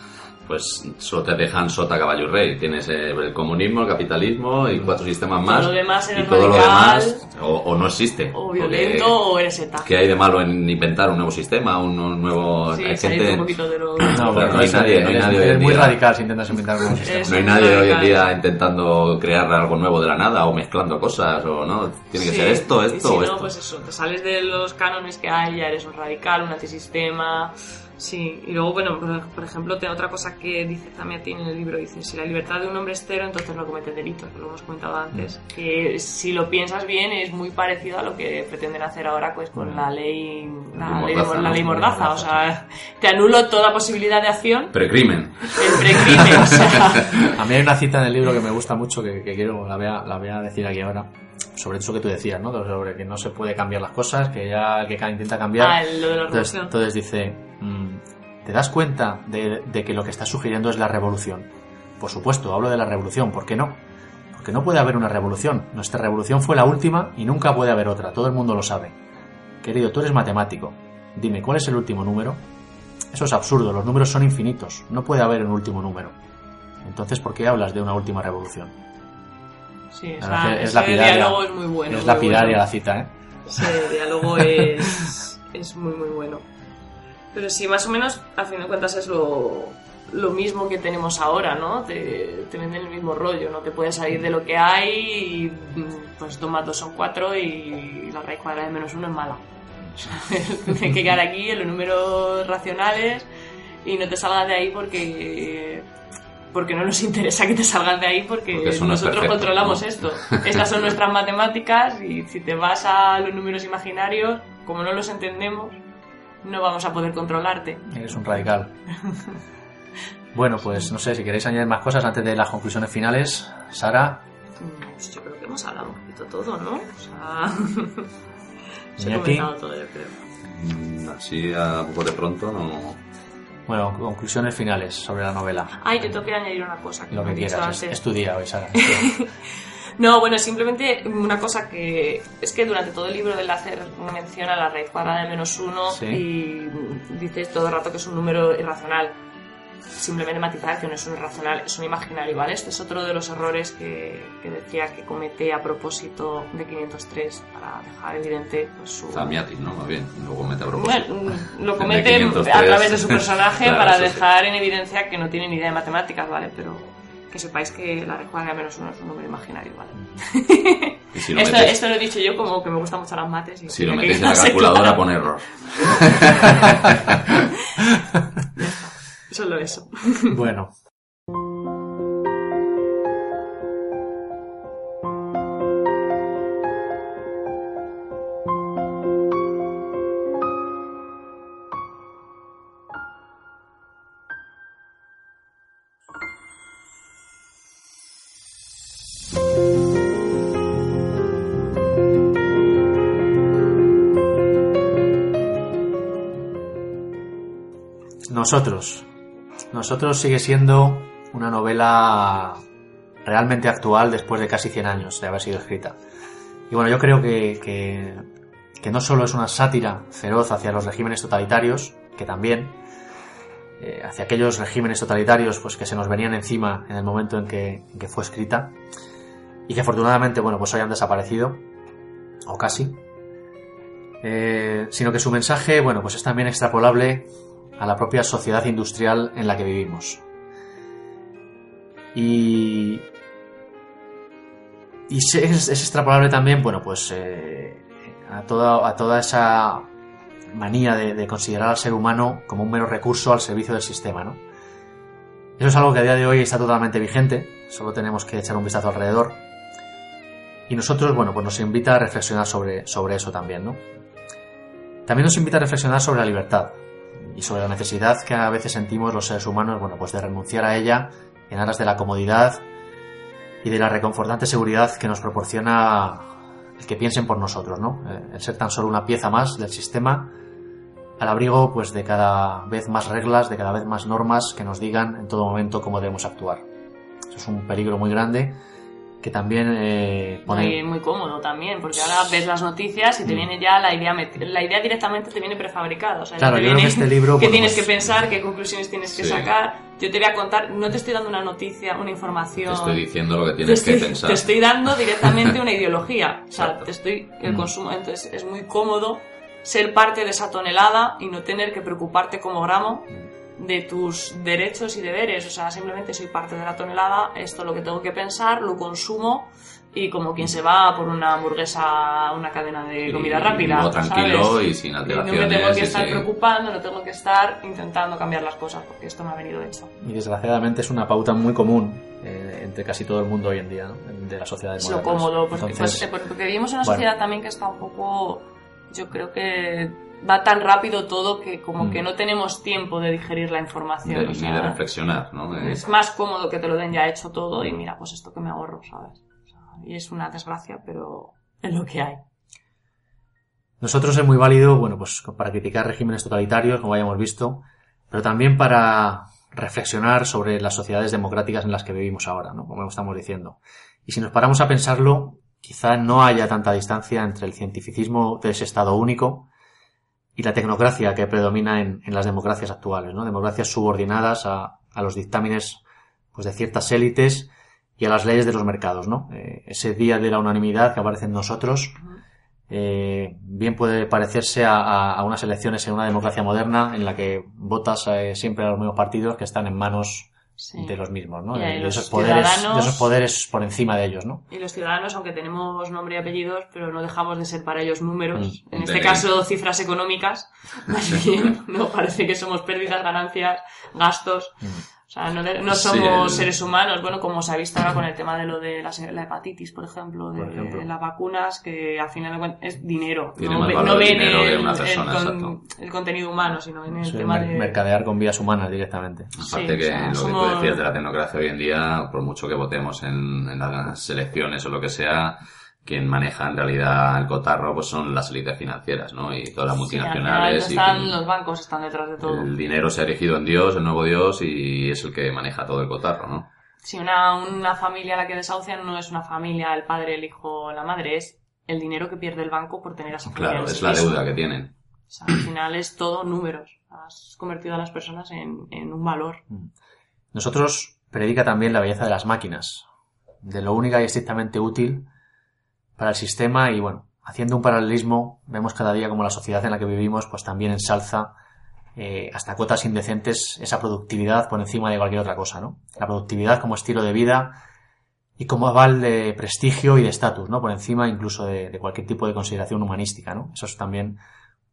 pues solo te dejan sota caballo y rey. Tienes eh, el comunismo, el capitalismo y cuatro sistemas más. lo demás y todo lo demás o, o no existe. O Porque violento o eres eta. ¿Qué hay de malo en inventar un nuevo sistema, un, un nuevo... Sí, hay gente... un poquito de lo... No, pero no hay nadie, no hay nadie hoy muy radical si intentas inventar un nuevo sistema. Es- No hay nadie hoy en día intentando crear algo nuevo de la nada o mezclando cosas o no. Tiene que Sí, ser esto, y esto si o no, esto. pues eso, te sales de los cánones que hay, ya eres un radical, un antisistema. Sí, y luego, bueno, por, ejemplo, te- otra cosa que dice Zamiatin en el libro, dice, si la libertad de un hombre es cero, entonces no comete delitos, que lo hemos comentado antes. Mm. Que si lo piensas bien es muy parecido a lo que pretenden hacer ahora pues con la ley, la. Ley Mordaza, la ley mordaza, Mordaza, o sea, te anulo toda posibilidad de acción Precrimen. en precrimen, o sea, <laughs> A mí hay una cita en el libro que me gusta mucho, que, que quiero, la voy, a, la voy a decir aquí ahora, sobre eso que tú decías, ¿no? Sobre que no se puede cambiar las cosas, que ya el que intenta cambiar... ah, lo de la Entonces, revolución. entonces dice, mm, ¿te das cuenta de, de que lo que estás sugiriendo es la revolución? Por supuesto, hablo de la revolución, ¿por qué no? Porque no puede haber una revolución. Nuestra revolución fue la última y nunca puede haber otra, todo el mundo lo sabe. Querido, tú eres matemático. Dime, ¿cuál es el último número? Eso es absurdo, los números son infinitos, no puede haber un último número. Entonces, ¿por qué hablas de una última revolución? Sí, o sea, verdad es lapidaria. diálogo es muy bueno. es muy lapidaria bueno. la cita, ¿eh? Ese diálogo <laughs> es, es muy, muy bueno. Pero sí, más o menos, a fin de cuentas, es lo, lo mismo que tenemos ahora, ¿no? Te, te venden el mismo rollo, no te puedes salir de lo que hay y mm, pues dos más dos son cuatro y la raíz cuadrada de menos uno es mala. <laughs> Tienes que quedar aquí en los números racionales y no te salgas de ahí porque porque no nos interesa que te salgan de ahí porque, Porque eso no es nosotros perfecto, controlamos ¿no? esto. <laughs> Estas son nuestras matemáticas y si te vas a los números imaginarios, como no los entendemos, no vamos a poder controlarte. Eres un radical. Bueno, pues no sé, si queréis añadir más cosas antes de las conclusiones finales, Sara, Pues yo creo que hemos hablado un poquito todo, ¿no? O sea, <laughs> se ha Iñaki. comentado todo, yo creo. Mm, Así a poco de pronto no. Bueno, conclusiones finales sobre la novela. Ay, yo tengo que añadir una cosa que Lo no que quieras, es, antes. es tu día hoy, Sara. <laughs> No, bueno, simplemente una cosa que es que durante todo el libro del láser menciona la raíz cuadrada de menos uno Sí. y dice todo el rato que es un número irracional. Simplemente matizar que no es un irracional, es un imaginario, ¿vale? Este es otro de los errores que, que decía que comete a propósito de 503 para dejar evidente pues, su... Zamiatis, ¿no? Más bien. Luego mete a propósito. Bueno, lo De comete 503. a través de su personaje <laughs> Claro, para eso sí. dejar en evidencia que no tiene ni idea de matemáticas, ¿vale? Pero que sepáis que la de menos uno es un número imaginario, ¿vale? <laughs> Si lo esto, metes, esto lo he dicho yo como que me gustan mucho las mates. Y si lo metéis en la calculadora claro. pone error. <laughs> Solo eso. <laughs> bueno, nosotros. Nosotros sigue siendo una novela realmente actual después de casi 100 años de haber sido escrita. Y bueno, yo creo que, que, no solo es una sátira feroz hacia los regímenes totalitarios, que también, eh, hacia aquellos regímenes totalitarios pues que se nos venían encima en el momento en que, en que fue escrita, y que afortunadamente, bueno, pues hoy han desaparecido, o casi, eh, sino que su mensaje, bueno, pues es también extrapolable a la propia sociedad industrial en la que vivimos. Y, y es extrapolable también, bueno, pues eh, a, toda, a toda esa manía de, de considerar al ser humano como un mero recurso al servicio del sistema, ¿no? Eso es algo que a día de hoy está totalmente vigente, solo tenemos que echar un vistazo alrededor. Y nosotros, bueno, pues nos invita a reflexionar sobre, sobre eso también, ¿no? También nos invita a reflexionar sobre la libertad y sobre la necesidad que a veces sentimos los seres humanos, bueno, pues de renunciar a ella en aras de la comodidad y de la reconfortante seguridad que nos proporciona el que piensen por nosotros, ¿no? Eh, El ser tan solo una pieza más del sistema al abrigo, pues, de cada vez más reglas, de cada vez más normas que nos digan en todo momento cómo debemos actuar. Eso es un peligro muy grande que también eh, pone... Muy, muy cómodo también, porque ahora ves las noticias y te viene ya la idea, la idea directamente te viene prefabricada. O sea, Claro, te yo creo viene que este libro, <laughs> qué bueno, tienes pues- que pensar, qué conclusiones tienes que Sí. sacar. Yo te voy a contar, no te estoy dando una noticia, una información. Te estoy diciendo lo que tienes estoy, que pensar. te estoy dando directamente una <laughs> ideología. O sea, Exacto. te estoy el Mm. consumo. Entonces es muy cómodo ser parte de esa tonelada y no tener que preocuparte como gramo de tus derechos y deberes. O sea, simplemente soy parte de la tonelada, esto es lo que tengo que pensar, lo consumo y como quien se va por una hamburguesa a una cadena de Y comida rápida. vivo tranquilo ¿sabes? y sin no me alteraciones. tengo que y estar preocupando, no tengo que estar intentando cambiar las cosas porque esto me ha venido hecho. Y desgraciadamente es una pauta muy común eh, entre casi todo el mundo hoy en día, ¿no? De las sociedades Es lo cómodo, porque, Entonces, pues, eh, porque vivimos en una bueno. sociedad también que está un poco, yo creo que va tan rápido todo que como Mm. que no tenemos tiempo de digerir la información. de- o ni de reflexionar, ¿no? Eh, es más cómodo que te lo den ya hecho todo y mira, pues esto que me ahorro, ¿sabes? O sea, y es una desgracia, pero es lo que hay. Nosotros es muy válido, bueno, pues para criticar regímenes totalitarios, como hayamos visto, pero también para reflexionar sobre las sociedades democráticas en las que vivimos ahora, ¿no? Como estamos diciendo. Y si nos paramos a pensarlo, quizá no haya tanta distancia entre el cientificismo de ese Estado único y la tecnocracia que predomina en, en las democracias actuales, ¿no? Democracias subordinadas a, a los dictámenes pues, de ciertas élites y a las leyes de los mercados, ¿no? Eh, ese día de la unanimidad que aparece en nosotros, eh, bien puede parecerse a, a- a unas elecciones en una democracia moderna en la que votas eh, siempre a los mismos partidos que están en manos Sí. de los mismos, ¿no? Y De, los esos poderes, ciudadanos- de esos poderes por encima de ellos, ¿no? Y los ciudadanos, aunque tenemos nombre y apellidos, pero no dejamos de ser para ellos números. Mm. En este caso, cifras económicas. <laughs> Más bien, <laughs> no parece que somos pérdidas, ganancias, gastos. O sea, no, no Sí, somos el- seres humanos. Bueno, como se ha visto ahora con el tema de lo de la, la hepatitis, por ejemplo, de Por ejemplo. las vacunas, que al final de cuentas es dinero. Tiene no ve- no el ven el, una el persona, con- el contenido humano, sino en el tema de... mercadear con vías humanas directamente. Aparte Sí, que o sea, lo que tú decías de la tecnocracia hoy en día, por mucho que votemos en, en las elecciones o lo que sea, quien maneja en realidad el cotarro pues son las élites financieras, ¿no? Y todas las multinacionales. y están, los bancos están detrás de todo. el dinero se ha erigido en Dios, el nuevo Dios, y es el que maneja todo el cotarro, ¿no? Si una, una familia a la que desahucian no es una familia, el padre, el hijo, la madre, es el dinero que pierde el banco por tener a esa familia. Claro, es la deuda que tienen. O sea, al final es todo números. Has convertido a las personas en, en un valor. Nosotros predica también la belleza de las máquinas, de lo única y estrictamente útil para el sistema y bueno, haciendo un paralelismo, vemos cada día como la sociedad en la que vivimos pues también ensalza eh, hasta cotas indecentes esa productividad por encima de cualquier otra cosa, ¿no? La productividad como estilo de vida y como aval de prestigio y de estatus, ¿no? Por encima incluso de, de cualquier tipo de consideración humanística, ¿no? Eso es también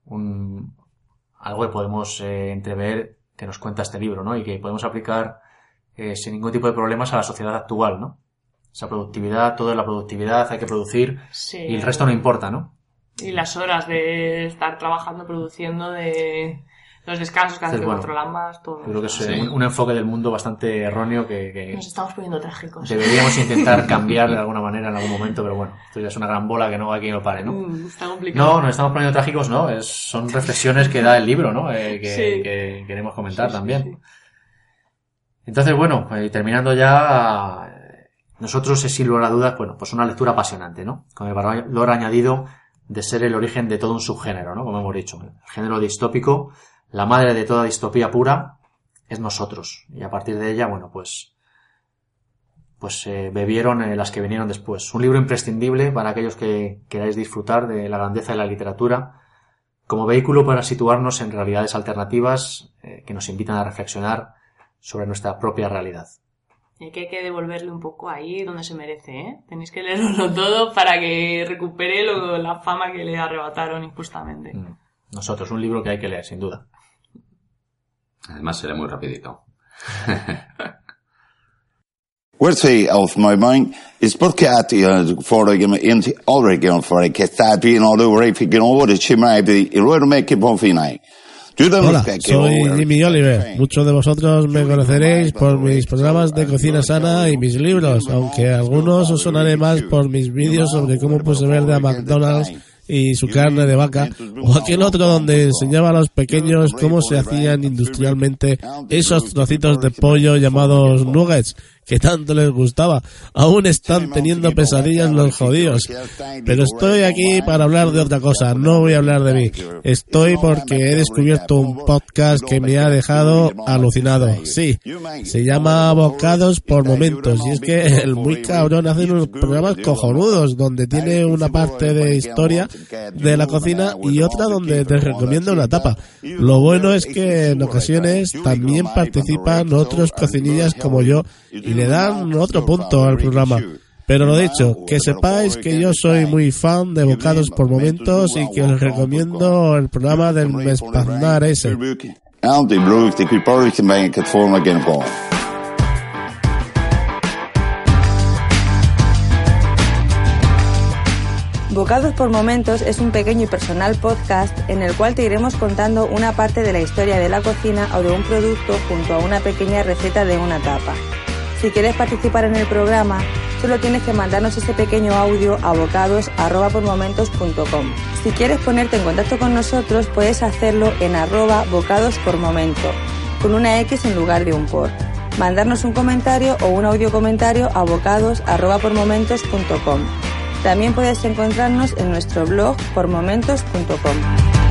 un, algo que podemos eh, entrever que nos cuenta este libro, ¿no? Y que podemos aplicar eh, sin ningún tipo de problemas a la sociedad actual, ¿no? Esa productividad, todo es la productividad, hay que producir Sí. y el resto no importa, ¿no? Y las horas de estar trabajando, produciendo, de los descansos que Entonces, que bueno, todo. Creo que es Sí. un, un enfoque del mundo bastante erróneo que, que Nos estamos poniendo trágicos. deberíamos intentar <laughs> cambiar de alguna manera en algún momento, pero bueno, esto ya es una gran bola que no hay quien lo pare, ¿no? Mm, está complicado. No, nos estamos poniendo trágicos, no, es- son reflexiones que da el libro, ¿no? Eh, que, Sí. que queremos comentar Sí, también. Entonces, bueno, eh, terminando ya, nosotros, es sin lugar a dudas, bueno, pues una lectura apasionante, ¿no? Con el valor añadido de ser el origen de todo un subgénero, ¿no? Como hemos dicho. El género distópico, la madre de toda distopía pura, es nosotros. Y a partir de ella, bueno, pues, pues eh, bebieron eh, las que vinieron después. Un libro imprescindible para aquellos que queráis disfrutar de la grandeza de la literatura, como vehículo para situarnos en realidades alternativas eh, que nos invitan a reflexionar sobre nuestra propia realidad. Y que hay que devolverle un poco ahí donde se merece, ¿eh? Tenéis que leerlo <laughs> todo para que recupere lo- la fama que le arrebataron injustamente. Mm. Nosotros, un libro que hay que leer, sin duda. Además, será muy rapidito. <laughs> Worthy of my mind is porque inte för att fick en i rör finai. Hola, soy Jimmy Oliver. Muchos de vosotros me conoceréis por mis programas de cocina sana y mis libros, aunque a algunos os sonaré más por mis vídeos sobre cómo puse verde a McDonald's y su carne de vaca, o aquel otro donde enseñaba a los pequeños cómo se hacían industrialmente esos trocitos de pollo llamados nuggets, que tanto les gustaba. Aún están teniendo pesadillas los jodidos. Pero estoy aquí para hablar de otra cosa, no voy a hablar de mí. Estoy porque he descubierto un podcast que me ha dejado alucinado. Sí, se llama Bocados por Momentos. Y es que el muy cabrón hace unos programas cojonudos donde tiene una parte de historia de la cocina y otra donde te recomienda una tapa. Lo bueno es que en ocasiones también participan otros cocinillas como yo y le dan otro punto al programa. Pero lo dicho, que sepáis que yo soy muy fan de Bocados por Momentos y que os recomiendo el programa del Mespaznar ese. Bocados por Momentos es un pequeño y personal podcast en el cual te iremos contando una parte de la historia de la cocina o de un producto junto a una pequeña receta de una tapa. Si quieres participar en el programa, solo tienes que mandarnos ese pequeño audio a bocados.pormomentos.com. Si quieres ponerte en contacto con nosotros, puedes hacerlo en arroba con una X en lugar de un por. Mandarnos un comentario o un audio comentario a bocados.pormomentos.com. También puedes encontrarnos en nuestro blog pormomentos.com.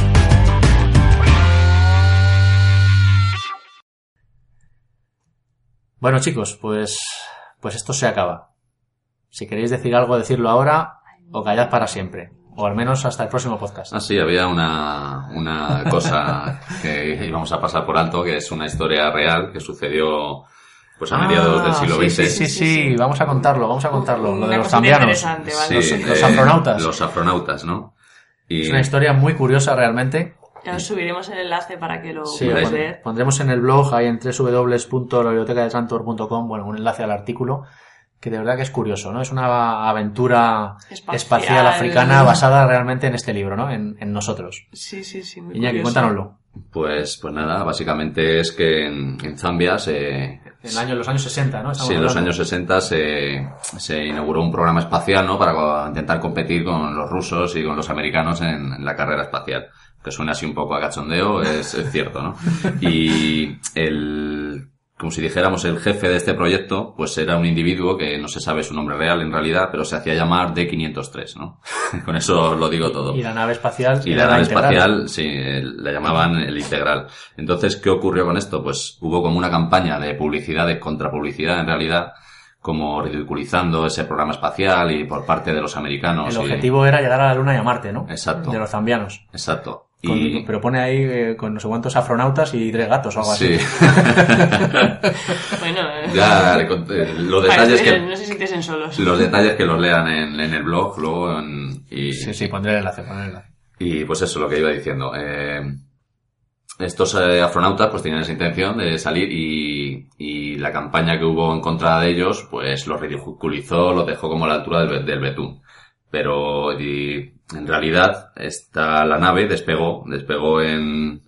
Bueno, chicos, pues, pues esto se acaba. Si queréis decir algo, decirlo ahora o callad para siempre. O al menos hasta el próximo podcast. Ah, sí, había una, una cosa que íbamos a pasar por alto, que es una historia real que sucedió pues a mediados del siglo Ah, sí, XX. Sí, sí, sí, vamos a contarlo, vamos a contarlo. Lo de los. Sí, Los, los eh, afronautas. Los afronautas, ¿no? Y Es una historia muy curiosa realmente. Ya os subiremos el enlace para que lo Sí, podáis ver. pondremos en el blog, ahí en www.labibliotecadetrantor.com, bueno, un enlace al artículo, que de verdad que es curioso, ¿no? Es una aventura Espacial. espacial, africana basada realmente en este libro, ¿no? En, en nosotros. Sí, sí, sí. Muy Iñaki, cuéntanoslo. pues, pues nada, básicamente es que en, en Zambia se, En año- los años 60, ¿no? Estamos Sí, en los años 60 se, se inauguró un programa espacial, ¿no? Para intentar competir con los rusos y con los americanos en, en la carrera espacial. Que suena así un poco a cachondeo, es, es cierto, ¿no? <laughs> Y el, como si dijéramos, el jefe de este proyecto, pues era un individuo que no se sabe su nombre real en realidad, pero se hacía llamar D503, ¿no? <laughs> con eso lo digo todo. Y la nave espacial. Y la nave integral. espacial, sí, el- la llamaban el integral. Entonces, ¿qué ocurrió con esto? Pues hubo como una campaña de publicidad, de contrapublicidad en realidad, como ridiculizando ese programa espacial y por parte de los americanos. El y- objetivo era llegar a la Luna y a Marte, ¿no? Exacto. De los zambianos. Exacto. Con- Y... Pero pone ahí eh, con no sé cuántos afronautas y tres gatos o algo Sí. así. <laughs> Bueno, eh, ya, le conté- los detalles que no se sintiesen solos. Los detalles que los lean en, en el blog luego en- y, Sí, sí, pondré el enlace, pondré el enlace. Y pues eso, lo que iba diciendo. Eh, estos eh, astronautas pues tenían esa intención de salir y, y la campaña que hubo en contra de ellos pues los ridiculizó, los dejó como a la altura del, del betún. Pero y, en realidad esta, la nave despegó, despegó en,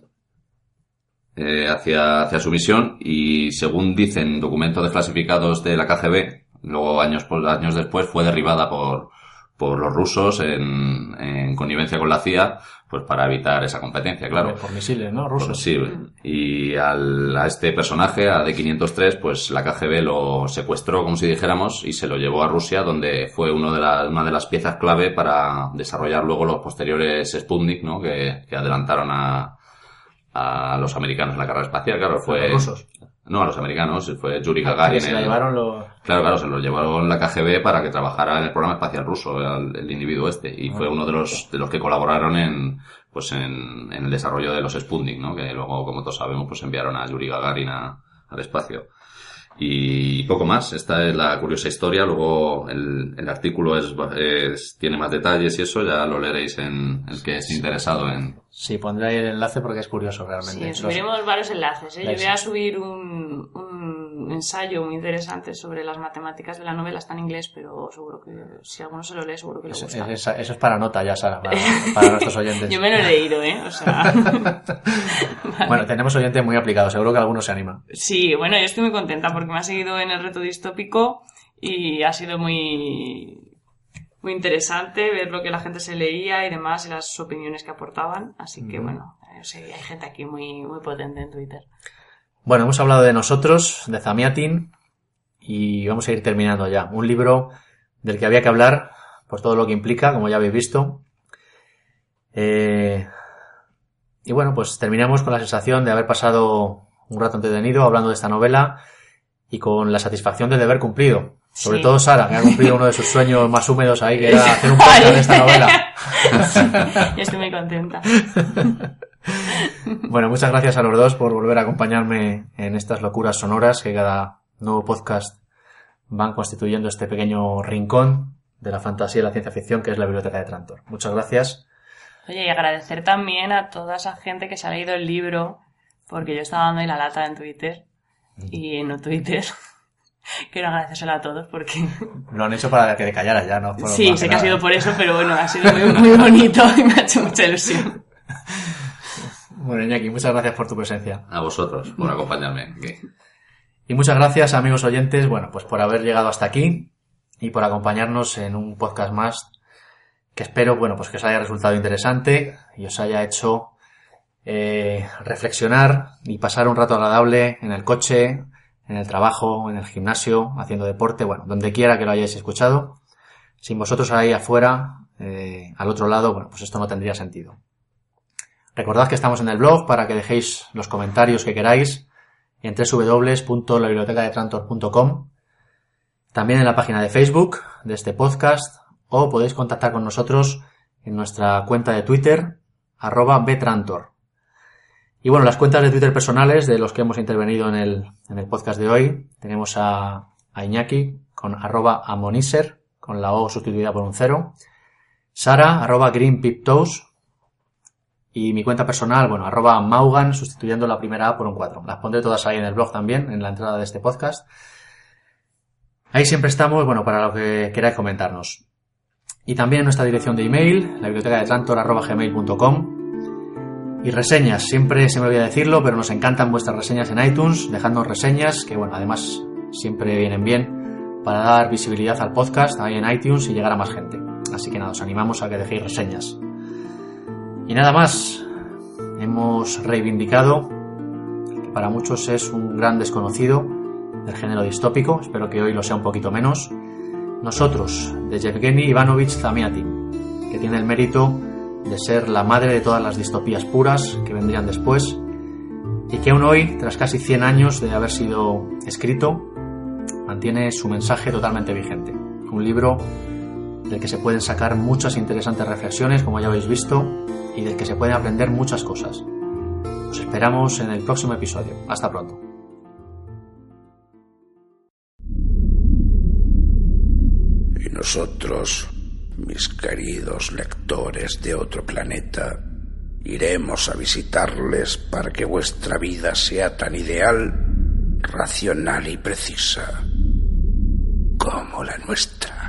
eh, hacia, hacia su misión y según dicen documentos desclasificados de la KGB, luego años, años después fue derribada por, por los rusos en, en connivencia con la CIA, pues para evitar esa competencia, claro. Por misiles, ¿no? Rusos. sí, y al, a este personaje, a D503, pues la KGB lo secuestró, como si dijéramos, y se lo llevó a Rusia, donde fue uno de la- una de las piezas clave para desarrollar luego los posteriores Sputnik, ¿no? Que, que adelantaron a, a los americanos en la carrera espacial, claro, fue... Los rusos. No, a los americanos, fue Yuri Que Gagarin. se la el- llevaron los... Claro, claro, se lo llevaron la KGB para que trabajara en el programa espacial ruso, el, el individuo este, y fue uno de los, de los que colaboraron en, pues en, en el desarrollo de los Sputnik, ¿no? Que luego, como todos sabemos, pues enviaron a Yuri Gagarin a- al espacio. Y poco más, esta es la curiosa historia, luego el, el artículo es, es- tiene más detalles y eso, ya lo leeréis en el que esté interesado en... Sí, pondré ahí el enlace porque es curioso realmente. Sí, subiremos varios enlaces. ¿eh? Yo voy a subir un, un ensayo muy interesante sobre las matemáticas de la novela. Está en inglés, pero seguro que si alguno se lo lee, seguro que Eso, gusta. es- eso es para nota ya, Sara, para, <laughs> para nuestros oyentes. Yo me lo he leído, ¿eh? O sea, <laughs> <laughs> Bueno, tenemos oyentes muy aplicados, seguro que alguno se anima. sí, bueno, yo estoy muy contenta porque me ha seguido en el reto distópico y ha sido muy, muy interesante ver lo que la gente se leía y demás y las opiniones que aportaban. Así que, bueno, eh, sí, hay gente aquí muy, muy potente en Twitter. Bueno, hemos hablado de nosotros, de Zamiatin, y vamos a ir terminando ya. Un libro del que había que hablar por todo lo que implica, como ya habéis visto. Eh, y bueno, pues terminamos con la sensación de haber pasado un rato entretenido hablando de esta novela y con la satisfacción de deber cumplido. Sobre Sí. todo Sara, que ha cumplido uno de sus sueños más húmedos ahí, que era hacer un <laughs> podcast de esta novela. <laughs> Yo estoy muy contenta. <laughs> <laughs> Bueno, muchas gracias a los dos por volver a acompañarme en estas locuras sonoras que cada nuevo podcast van constituyendo este pequeño rincón de la fantasía y la ciencia ficción que es la biblioteca de Trantor. Muchas gracias. Oye, y agradecer también a toda esa gente que se ha leído el libro, porque yo estaba dando ahí la lata en Twitter y en no Twitter. <laughs> Quiero agradecérselo a todos porque Lo han hecho para que te callaras ya, ¿no? Por- sí, sé que ha sido por eso, pero bueno, ha sido muy, muy bonito y me ha hecho mucha ilusión. <laughs> Bueno, Iñaki, muchas gracias por tu presencia. A vosotros, por acompañarme. Y muchas gracias, amigos oyentes, bueno, pues por haber llegado hasta aquí y por acompañarnos en un podcast más que espero, bueno, pues que os haya resultado interesante y os haya hecho eh, reflexionar y pasar un rato agradable en el coche, en el trabajo, en el gimnasio, haciendo deporte, bueno, donde quiera que lo hayáis escuchado. Sin vosotros ahí afuera, eh, al otro lado, bueno, pues esto no tendría sentido. Recordad que estamos en el blog para que dejéis los comentarios que queráis en www.labibliotecadetrantor.com, también en la página de Facebook de este podcast o podéis contactar con nosotros en nuestra cuenta de Twitter arroba betrantor. Y bueno, las cuentas de Twitter personales de los que hemos intervenido en el, en el podcast de hoy. Tenemos a, a Iñaki con arroba amoniser, con la O sustituida por un cero. Sara, arroba greenpiptoes. Y mi cuenta personal, bueno, arroba maugan, sustituyendo la primera A por un 4. Las pondré todas ahí en el blog también, en la entrada de este podcast. Ahí siempre estamos, bueno, para lo que queráis comentarnos. Y también en nuestra dirección de email, la biblioteca de Trantor, gmail.com. Y reseñas, siempre se me olvida decirlo, pero nos encantan vuestras reseñas en iTunes, dejadnos reseñas, que bueno, además siempre vienen bien para dar visibilidad al podcast ahí en iTunes y llegar a más gente. Así que nada, os animamos a que dejéis reseñas. Y nada más, hemos reivindicado que para muchos es un gran desconocido del género distópico, espero que hoy lo sea un poquito menos. Nosotros, de Yevgeny Ivanovich Zamiatin, que tiene el mérito de ser la madre de todas las distopías puras que vendrían después y que aún hoy, tras casi 100 años de haber sido escrito, mantiene su mensaje totalmente vigente. Un libro del que se pueden sacar muchas interesantes reflexiones, como ya habéis visto, y del que se pueden aprender muchas cosas. Os esperamos en el próximo episodio. Hasta pronto. Y nosotros, mis queridos lectores de otro planeta, iremos a visitarles para que vuestra vida sea tan ideal, racional y precisa como la nuestra.